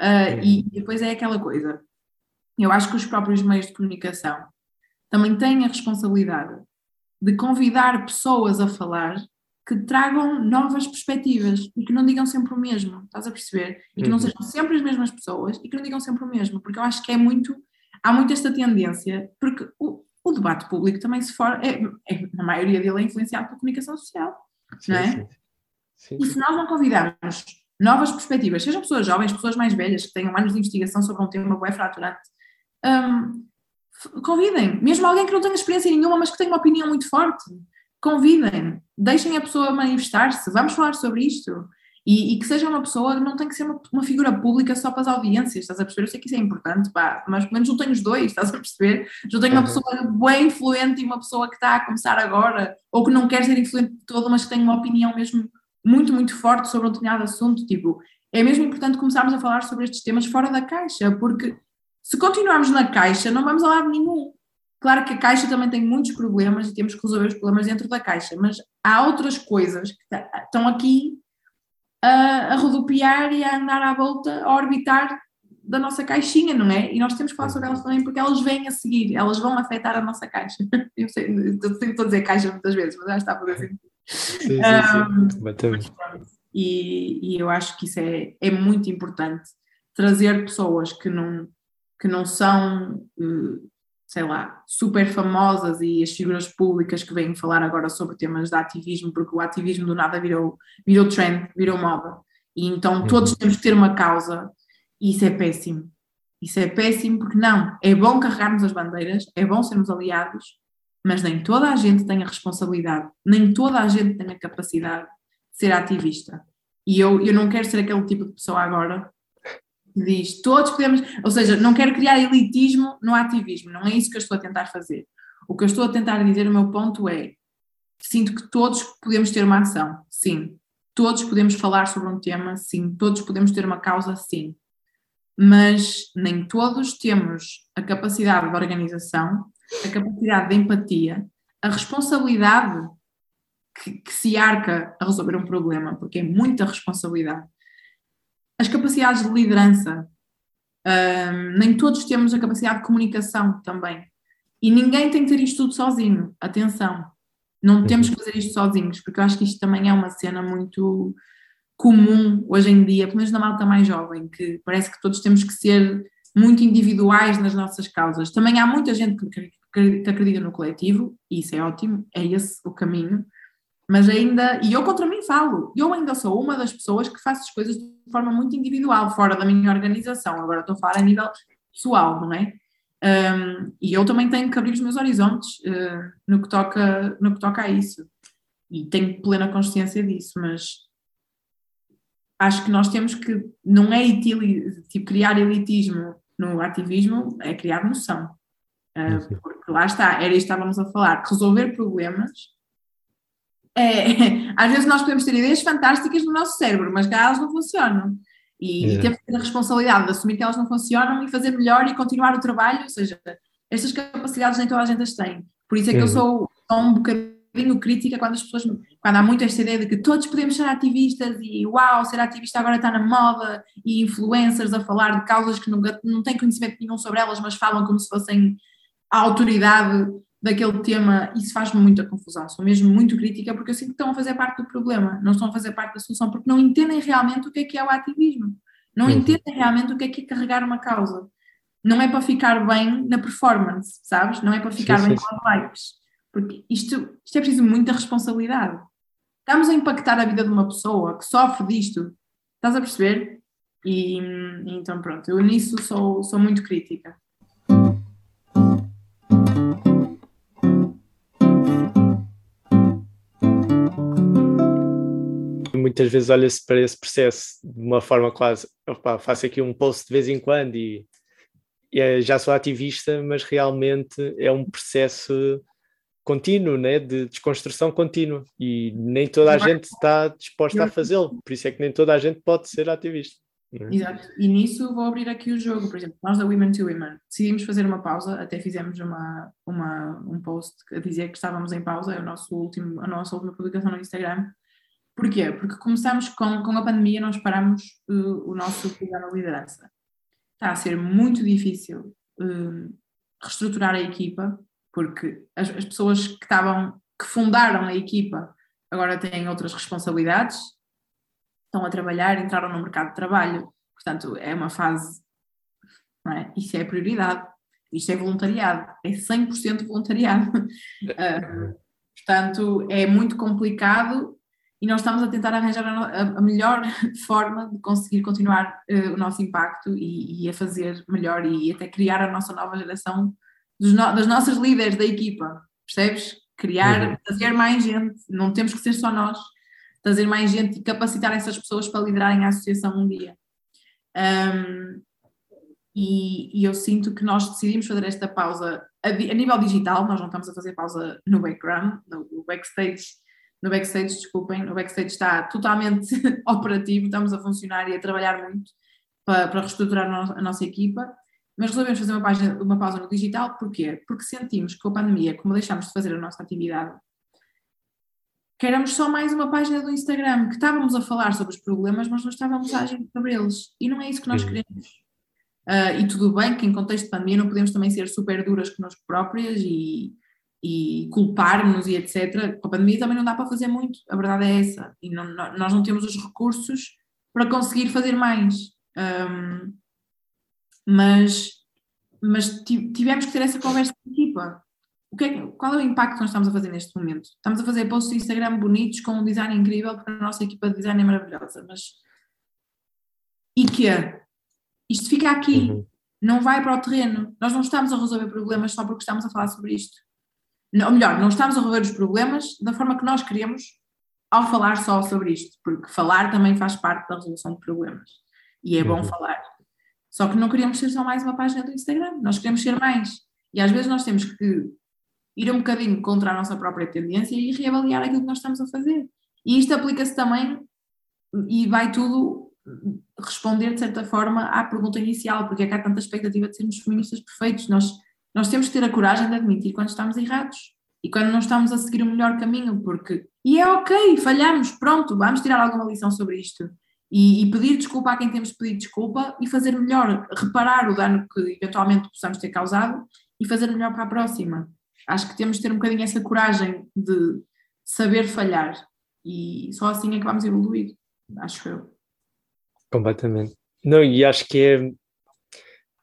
Uh, e depois é aquela coisa. Eu acho que os próprios meios de comunicação também têm a responsabilidade de convidar pessoas a falar que tragam novas perspectivas e que não digam sempre o mesmo, estás a perceber? E que não uhum. sejam sempre as mesmas pessoas e que não digam sempre o mesmo, porque eu acho que é muito, há muito esta tendência, porque o, o debate público também se for, é, é, a maioria dele é influenciado pela comunicação social, sim, não é? Sim, sim. E se nós não convidarmos novas perspectivas, sejam pessoas jovens, pessoas mais velhas, que tenham anos de investigação sobre um tema bem fraturante, um, convidem, mesmo alguém que não tenha experiência nenhuma, mas que tenha uma opinião muito forte, convidem, deixem a pessoa manifestar-se, vamos falar sobre isto. E, e, que seja uma pessoa, não tem que ser uma, uma, figura pública só para as audiências, estás a perceber? Eu sei que isso é importante, pá, mas pelo menos não tenho os dois, estás a perceber? Já tenho uma pessoa bem influente e uma pessoa que está a começar agora, ou que não quer ser influente de todo, mas que tem uma opinião mesmo muito, muito forte sobre um determinado assunto. Tipo, é mesmo importante começarmos a falar sobre estes temas fora da caixa, porque se continuarmos na caixa, não vamos a lado nenhum. Claro que a caixa também tem muitos problemas e temos que resolver os problemas dentro da caixa, mas há outras coisas que estão aqui a, a rodopiar e a andar à volta, a orbitar da nossa caixinha, não é? E nós temos que falar sobre elas também porque elas vêm a seguir, elas vão afetar a nossa caixa. <laughs> Eu sei, estou a dizer caixa muitas vezes, mas já está a fazer sentido. Sim, sim, sim. E, e, eu acho que isso é, é muito importante trazer pessoas que não, que não são uh, sei lá, super famosas e as figuras públicas que vêm falar agora sobre temas de ativismo, porque o ativismo do nada virou, virou trend, virou moda. E então uhum. todos temos que ter uma causa e isso é péssimo. Isso é péssimo porque não, é bom carregarmos as bandeiras, é bom sermos aliados, mas nem toda a gente tem a responsabilidade, nem toda a gente tem a capacidade de ser ativista. E eu, eu não quero ser aquele tipo de pessoa agora diz todos podemos, ou seja, não quero criar elitismo no ativismo, não é isso que eu estou a tentar fazer. O que eu estou a tentar dizer, o meu ponto é: sinto que todos podemos ter uma ação, sim. Todos podemos falar sobre um tema, sim. Todos podemos ter uma causa, sim. Mas nem todos temos a capacidade de organização, a capacidade de empatia, a responsabilidade que, que se arca a resolver um problema, porque é muita responsabilidade as capacidades de liderança. Um, nem todos temos a capacidade de comunicação também. E ninguém tem que ter isto tudo sozinho. Atenção, não uhum. temos que fazer isto sozinhos, porque eu acho que isto também é uma cena muito comum hoje em dia, pelo menos na malta mais jovem, que parece que todos temos que ser muito individuais nas nossas causas. Também há muita gente que, que, que acredita no coletivo, e isso é ótimo, é esse o caminho, mas ainda, e eu contra mim falo, eu ainda sou uma das pessoas que faço as coisas de forma muito individual, fora da minha organização, agora estou a falar a nível pessoal, não é? Um, e eu também tenho que abrir os meus horizontes uh, no, que toca, no que toca a isso, e tenho plena consciência disso, mas acho que nós temos que, não é tipo, criar elitismo no ativismo, é criar noção. Uh, porque lá está, era isto que estávamos a falar, resolver problemas é, <laughs> às vezes nós podemos ter ideias fantásticas no nosso cérebro, mas elas não funcionam. E, é. temos que ter a responsabilidade de assumir que elas não funcionam e fazer melhor e continuar o trabalho, ou seja, estas capacidades nem toda a gente as tem. Por isso é que eu sou, um bocadinho crítica quando as pessoas, quando há muito esta ideia de que todos podemos ser ativistas e uau, ser ativista agora está na moda e influencers a falar de causas que não, não têm conhecimento nenhum sobre elas, mas falam como se fossem a autoridade daquele tema, isso faz-me muita confusão. Sou mesmo muito crítica porque eu sinto que estão a fazer parte do problema, não estão a fazer parte da solução, porque não entendem realmente o que é que é o ativismo, não uhum. entendem realmente o que é que é carregar uma causa. Não é para ficar bem na performance, sabes? Não é para ficar sim, bem sim. com os likes. Porque isto, isto é preciso muita responsabilidade. Estamos a impactar a vida de uma pessoa que sofre disto, estás a perceber? E, então, pronto, eu nisso sou, sou muito crítica. Muitas vezes olha-se para esse processo de uma forma quase, opa, faço aqui um post de vez em quando e, e é, já sou ativista, mas realmente é um processo contínuo, né? de desconstrução contínua e nem toda a gente está disposta a fazê-lo, por isso é que nem toda a gente pode ser ativista. É? Exato, e nisso vou abrir aqui o jogo, por exemplo, nós da Women to Women decidimos fazer uma pausa, até fizemos uma, uma, um post a dizer que estávamos em pausa, é o nosso último, a nossa última publicação no Instagram, Porquê? Porque começamos com, com a pandemia, nós paramos uh, o nosso programa de liderança. Está a ser muito difícil uh, reestruturar a equipa, porque as, as, pessoas que estavam, que fundaram a equipa, agora têm outras responsabilidades, estão a trabalhar, entraram no mercado de trabalho. Portanto, é uma fase, não é? Isso é prioridade, isto é voluntariado, é 100% voluntariado. Uh, <laughs> portanto, é muito complicado e nós estamos a tentar arranjar a, melhor <laughs> forma de conseguir continuar uh, o nosso impacto e, e, a fazer melhor e até criar a nossa nova geração dos no, das nossas líderes da equipa, percebes? Criar, uhum. trazer mais gente, não temos que ser só nós, trazer mais gente e capacitar essas pessoas para liderarem a associação um dia. Um, e, e, eu sinto que nós decidimos fazer esta pausa a, a, nível digital, nós não estamos a fazer pausa no background, no backstage no backstage, desculpem, o backstage está totalmente <laughs> operativo, estamos a funcionar e a trabalhar muito para, para reestruturar a nossa equipa, mas resolvemos fazer uma, página, uma pausa no digital, porquê? Porque sentimos que com a pandemia, como deixámos de fazer a nossa atividade, que éramos só mais uma página do Instagram, que estávamos a falar sobre os problemas, mas não estávamos a agir sobre eles, e não é isso que nós queremos. Uh, e tudo bem que em contexto de pandemia não podemos também ser super duras connosco próprias e, e culpar-nos e etc. Com a pandemia também não dá para fazer muito, a verdade é essa. E não, nós não temos os recursos para conseguir fazer mais. Um, mas, mas tivemos que ter essa conversa de equipa. O que é, qual é o impacto que nós estamos a fazer neste momento? Estamos a fazer posts do Instagram bonitos com um design incrível, porque a nossa equipa de design é maravilhosa, mas e que isto fica aqui, uhum. não vai para o terreno. Nós não estamos a resolver problemas só porque estamos a falar sobre isto ou melhor, não estamos a resolver os problemas da forma que nós queremos ao falar só sobre isto, porque falar também faz parte da resolução de problemas e é bom uhum. falar. Só que não queremos ser só mais uma página do Instagram, nós queremos ser mais. E às vezes nós temos que ir um bocadinho contra a nossa própria tendência e reavaliar aquilo que nós estamos a fazer. E isto aplica-se também e vai tudo responder de certa forma à pergunta inicial, porque é que há tanta expectativa de sermos feministas perfeitos. Nós, nós temos que ter a coragem de admitir quando estamos errados e quando não estamos a seguir o melhor caminho, porque. E é ok, falhamos, pronto, vamos tirar alguma lição sobre isto. E, e, pedir desculpa a quem temos pedido desculpa e fazer melhor, reparar o dano que eventualmente possamos ter causado e fazer melhor para a próxima. Acho que temos de ter um bocadinho essa coragem de saber falhar e só assim é que vamos evoluir, acho eu. Completamente. Não, e acho que é.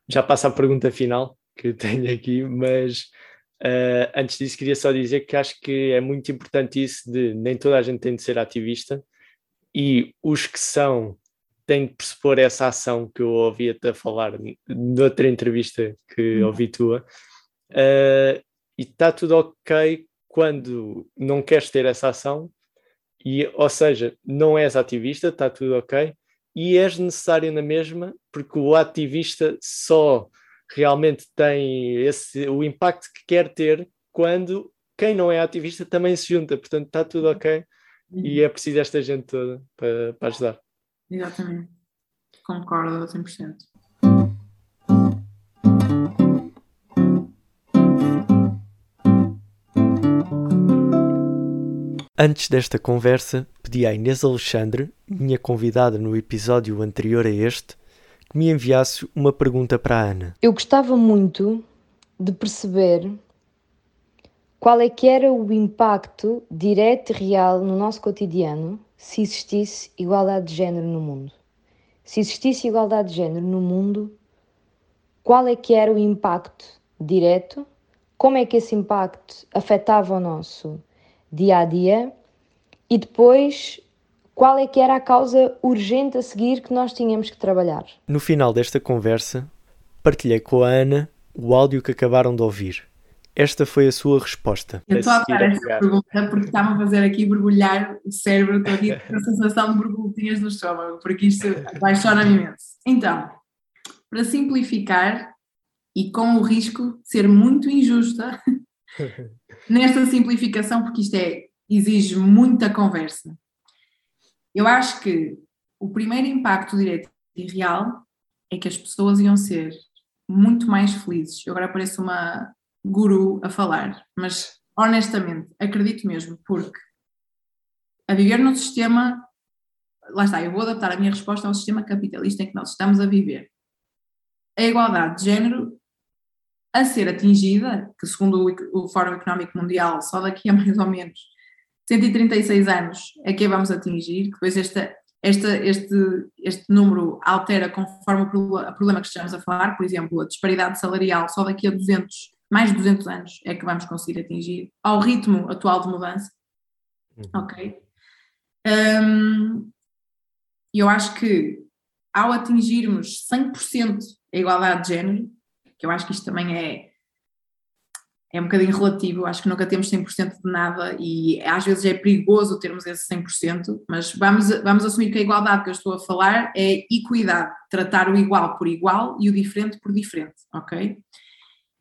Já passa a pergunta final que <laughs> tenho aqui, mas uh, antes disso queria só dizer que acho que é muito importante isso de nem toda a gente tem de ser ativista e os que são têm de pressupor essa ação que eu ouvi-te a falar noutra entrevista que hum. ouvi tua. Uh, e está tudo ok quando não queres ter essa ação, e, ou seja, não és ativista, está tudo ok, e és necessário na mesma, porque o ativista só realmente tem esse, o impacto que quer ter quando quem não é ativista também se junta, portanto está tudo ok e é preciso esta gente toda para, para ajudar. Exatamente, concordo a 100%. Antes desta conversa, pedi à Inês Alexandre, minha convidada no episódio anterior a este, que me enviasse uma pergunta para a Ana. Eu gostava muito de perceber qual é que era o impacto direto e real no nosso cotidiano se existisse igualdade de género no mundo. Se existisse igualdade de género no mundo, qual é que era o impacto direto? Como é que esse impacto afetava o nosso dia a dia e depois qual é que era a causa urgente a seguir que nós tínhamos que trabalhar. No final desta conversa, partilhei com a Ana o áudio que acabaram de ouvir. Esta foi a sua resposta. Eu estou a dar esta pergunta porque está-me a fazer aqui borbulhar o cérebro, estou aqui com a sensação de borbulhinhas no estômago, porque isto apaixona-me imenso. Então, para simplificar, e com o risco de ser muito injusta, <laughs> nesta simplificação, porque isto é, exige muita conversa. Eu acho que o primeiro impacto direto e real é que as pessoas iam ser muito mais felizes. Eu agora pareço uma guru a falar, mas honestamente acredito mesmo, porque a viver num sistema, lá está, eu vou adaptar a minha resposta ao sistema capitalista em que nós estamos a viver. A igualdade de género a ser atingida, que segundo o, Fórum Económico Mundial, só daqui a <laughs> mais ou menos 136 anos é que a vamos atingir, que depois esta, esta, este, este número altera conforme o problema que estamos a falar, por exemplo, a disparidade salarial só daqui a 200, mais de 200 anos é que vamos conseguir atingir, ao ritmo atual de mudança, uhum. ok? Um, eu acho que ao atingirmos 100% a igualdade de género, que eu acho que isto também é, é um bocadinho relativo, acho que nunca temos 100% de nada e às vezes é perigoso termos esse 100%, mas vamos, vamos assumir que a igualdade que eu estou a falar é equidade, tratar o igual por igual e o diferente por diferente, ok?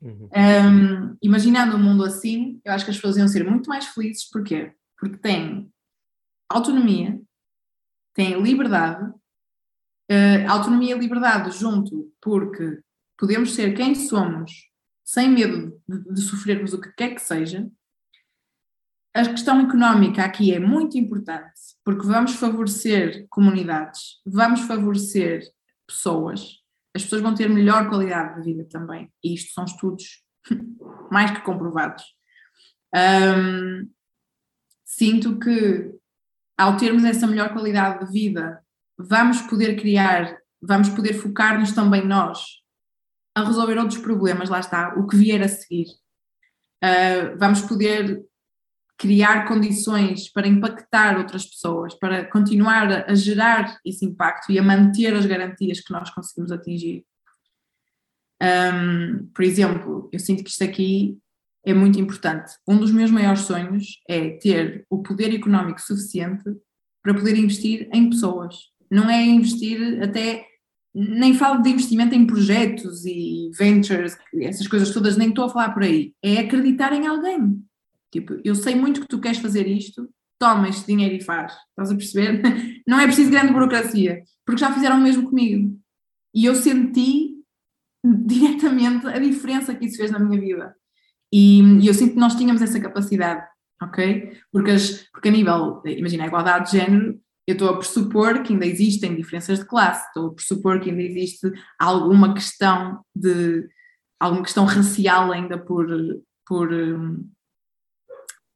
Uhum. Um, imaginando um mundo assim, eu acho que as pessoas iam ser muito mais felizes, porquê? Porque têm autonomia, têm liberdade, uh, autonomia e liberdade junto, porque podemos ser quem somos sem medo de, de sofrermos o que quer que seja. A questão económica aqui é muito importante, porque vamos favorecer comunidades, vamos favorecer pessoas, as pessoas vão ter melhor qualidade de vida também, e isto são estudos <laughs> mais que comprovados. Um, sinto que ao termos essa melhor qualidade de vida, vamos poder criar, vamos poder focar-nos também nós a resolver outros problemas, lá está, o que vier a seguir. Uh, vamos poder criar condições para impactar outras pessoas, para continuar a, gerar esse impacto e a manter as garantias que nós conseguimos atingir. Um, por exemplo, eu sinto que isto aqui é muito importante. Um dos meus maiores sonhos é ter o poder económico suficiente para poder investir em pessoas. Não é investir até nem falo de investimento em projetos e ventures, essas coisas todas, nem estou a falar por aí. É acreditar em alguém. Tipo, eu sei muito que tu queres fazer isto, toma este dinheiro e faz. Estás a perceber? <laughs> Não é preciso grande burocracia, porque já fizeram o mesmo comigo. E eu senti diretamente a diferença que isso fez na minha vida. E, e eu sinto que nós tínhamos essa capacidade, ok? Porque, as, porque a nível, imagina, a igualdade de género, eu estou a pressupor que ainda existem diferenças de classe, estou a pressupor que ainda existe alguma questão de alguma questão racial ainda por, por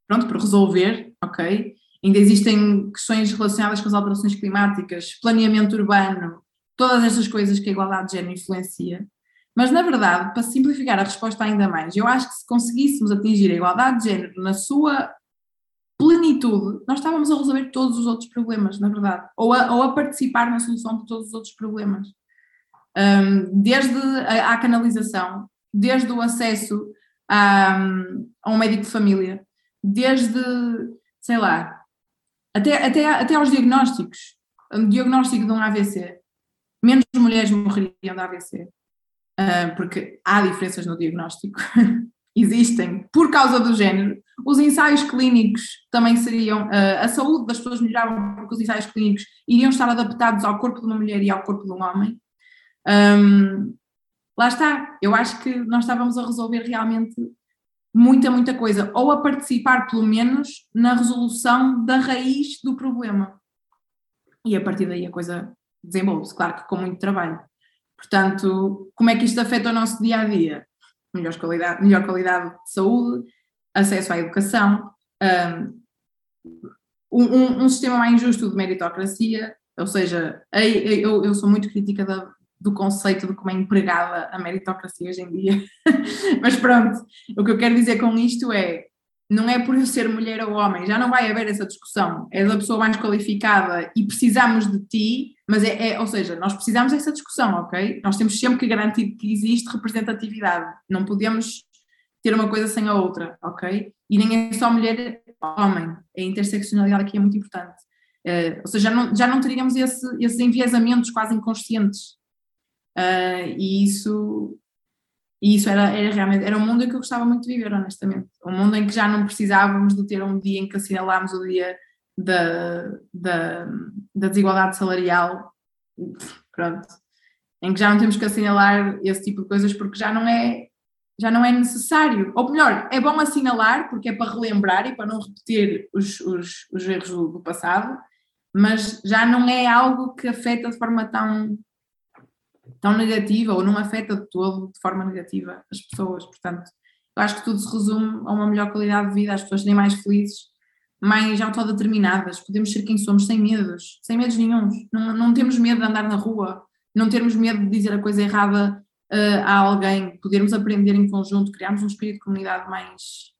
pronto, por resolver, ok? Ainda existem questões relacionadas com as alterações climáticas, planeamento urbano, todas estas coisas que a igualdade de género influencia. Mas, na verdade, para simplificar a resposta ainda mais, eu acho que se conseguíssemos atingir a igualdade de género na sua plenitude, nós estávamos a resolver todos os outros problemas, na verdade, ou a, ou a participar na solução de todos os outros problemas. Um, desde a, a, canalização, desde o acesso a, a um médico de família, desde, sei lá, até, até, até aos diagnósticos. Um diagnóstico de um AVC. Menos mulheres morreriam de AVC. Uh, porque há diferenças no diagnóstico. <laughs> Existem, por causa do género. Os ensaios clínicos também seriam. Uh, a saúde das pessoas melhorava porque os ensaios clínicos iriam estar adaptados ao corpo de uma mulher e ao corpo de um homem. Um, lá está. Eu acho que nós estávamos a resolver realmente muita, muita coisa, ou a participar pelo menos na resolução da raiz do problema. E a partir daí a coisa desenvolve-se, claro que com muito trabalho. Portanto, como é que isto afeta o nosso dia a dia? Melhor qualidade, melhor qualidade de saúde, acesso à educação, um, um, sistema mais justo de meritocracia, ou seja, eu, eu sou muito crítica da, do conceito de como é empregada a meritocracia hoje em dia. <laughs> Mas pronto, o que eu quero dizer com isto é, não é por eu ser mulher ou homem, já não vai haver essa discussão. És a pessoa mais qualificada e precisamos de ti, mas é, é, ou seja, nós precisamos dessa discussão, ok? Nós temos sempre que garantir que existe representatividade. Não podemos ter uma coisa sem a outra, ok? E nem é só mulher homem, a interseccionalidade aqui é muito importante. Uh, ou seja, já não, já não teríamos esse, esses enviesamentos quase inconscientes Uh, e isso, e isso era, era realmente, era um mundo em que eu gostava muito de viver, honestamente. Um mundo em que já não precisávamos de ter um dia em que assinalámos o dia da, da, da desigualdade salarial, pronto, em que já não temos que assinalar esse tipo de coisas porque já não é já não é necessário, ou melhor, é bom assinalar porque é para relembrar e para não repetir os, os, os erros do, do passado, mas já não é algo que afeta de forma tão tão negativa ou não afeta de todo, de forma negativa, as pessoas. Portanto, eu acho que tudo se resume a uma melhor qualidade de vida, as pessoas serem mais felizes, mais autodeterminadas, podemos ser quem somos sem medos, sem medos nenhums. Não, não temos medo de andar na rua, não termos medo de dizer a coisa errada uh, a alguém, podermos aprender em conjunto, criarmos um espírito de comunidade mais,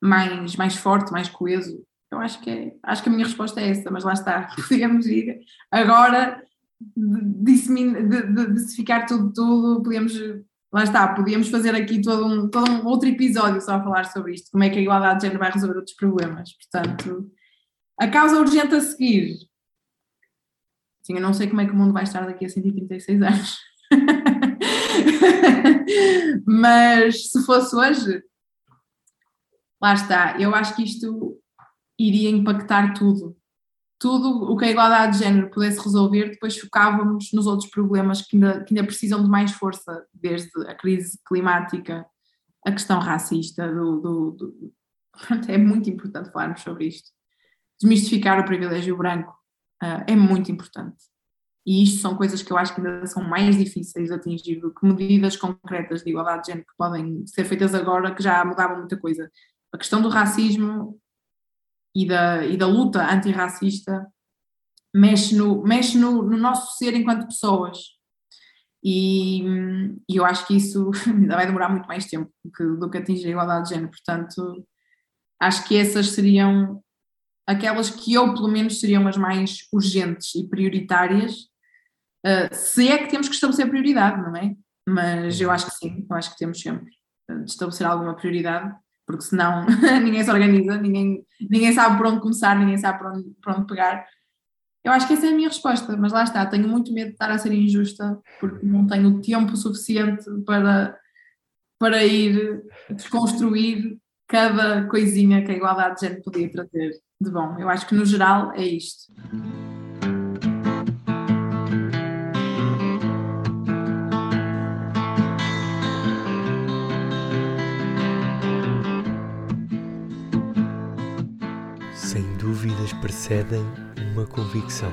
mais, mais forte, mais coeso. Eu acho que, é, acho que a minha resposta é essa, mas lá está, <laughs> podemos ir agora de, de, ficar tudo, tudo, podíamos, lá está, podíamos fazer aqui todo um, todo um outro episódio só a falar sobre isto, como é que a igualdade de género vai resolver outros problemas. Portanto, a causa urgente a seguir. Sim, eu não sei como é que o mundo vai estar daqui a 136 anos. <laughs> Mas se fosse hoje, lá está, eu acho que isto iria impactar tudo tudo o que a igualdade de género pudesse resolver, depois focávamos nos outros problemas que ainda, que ainda precisam de mais força, desde a crise climática, a questão racista, do, do, do... é muito importante falarmos sobre isto. Desmistificar o privilégio branco uh, é muito importante. E isto são coisas que eu acho que ainda são mais difíceis de atingir do que medidas concretas de igualdade de género que podem ser feitas agora, que já mudavam muita coisa. A questão do racismo e da, e da luta antirracista mexe no, mexe no, no nosso ser enquanto pessoas. E, e, eu acho que isso <laughs> ainda vai demorar muito mais tempo do que, do que atingir a igualdade de género. Portanto, acho que essas seriam aquelas que eu, pelo menos, seriam as mais urgentes e prioritárias. Uh, se é que temos que estabelecer prioridade, não é? Mas eu acho que sim, eu acho que temos sempre de estabelecer alguma prioridade porque senão <laughs> ninguém se organiza, ninguém, ninguém sabe por onde começar, ninguém sabe por onde, por onde pegar. Eu acho que essa é a minha resposta, mas lá está, tenho muito medo de estar a ser injusta porque não tenho tempo suficiente para, para ir desconstruir cada coisinha que a igualdade de género podia trazer de bom. Eu acho que no geral é isto. Dúvidas precedem uma convicção.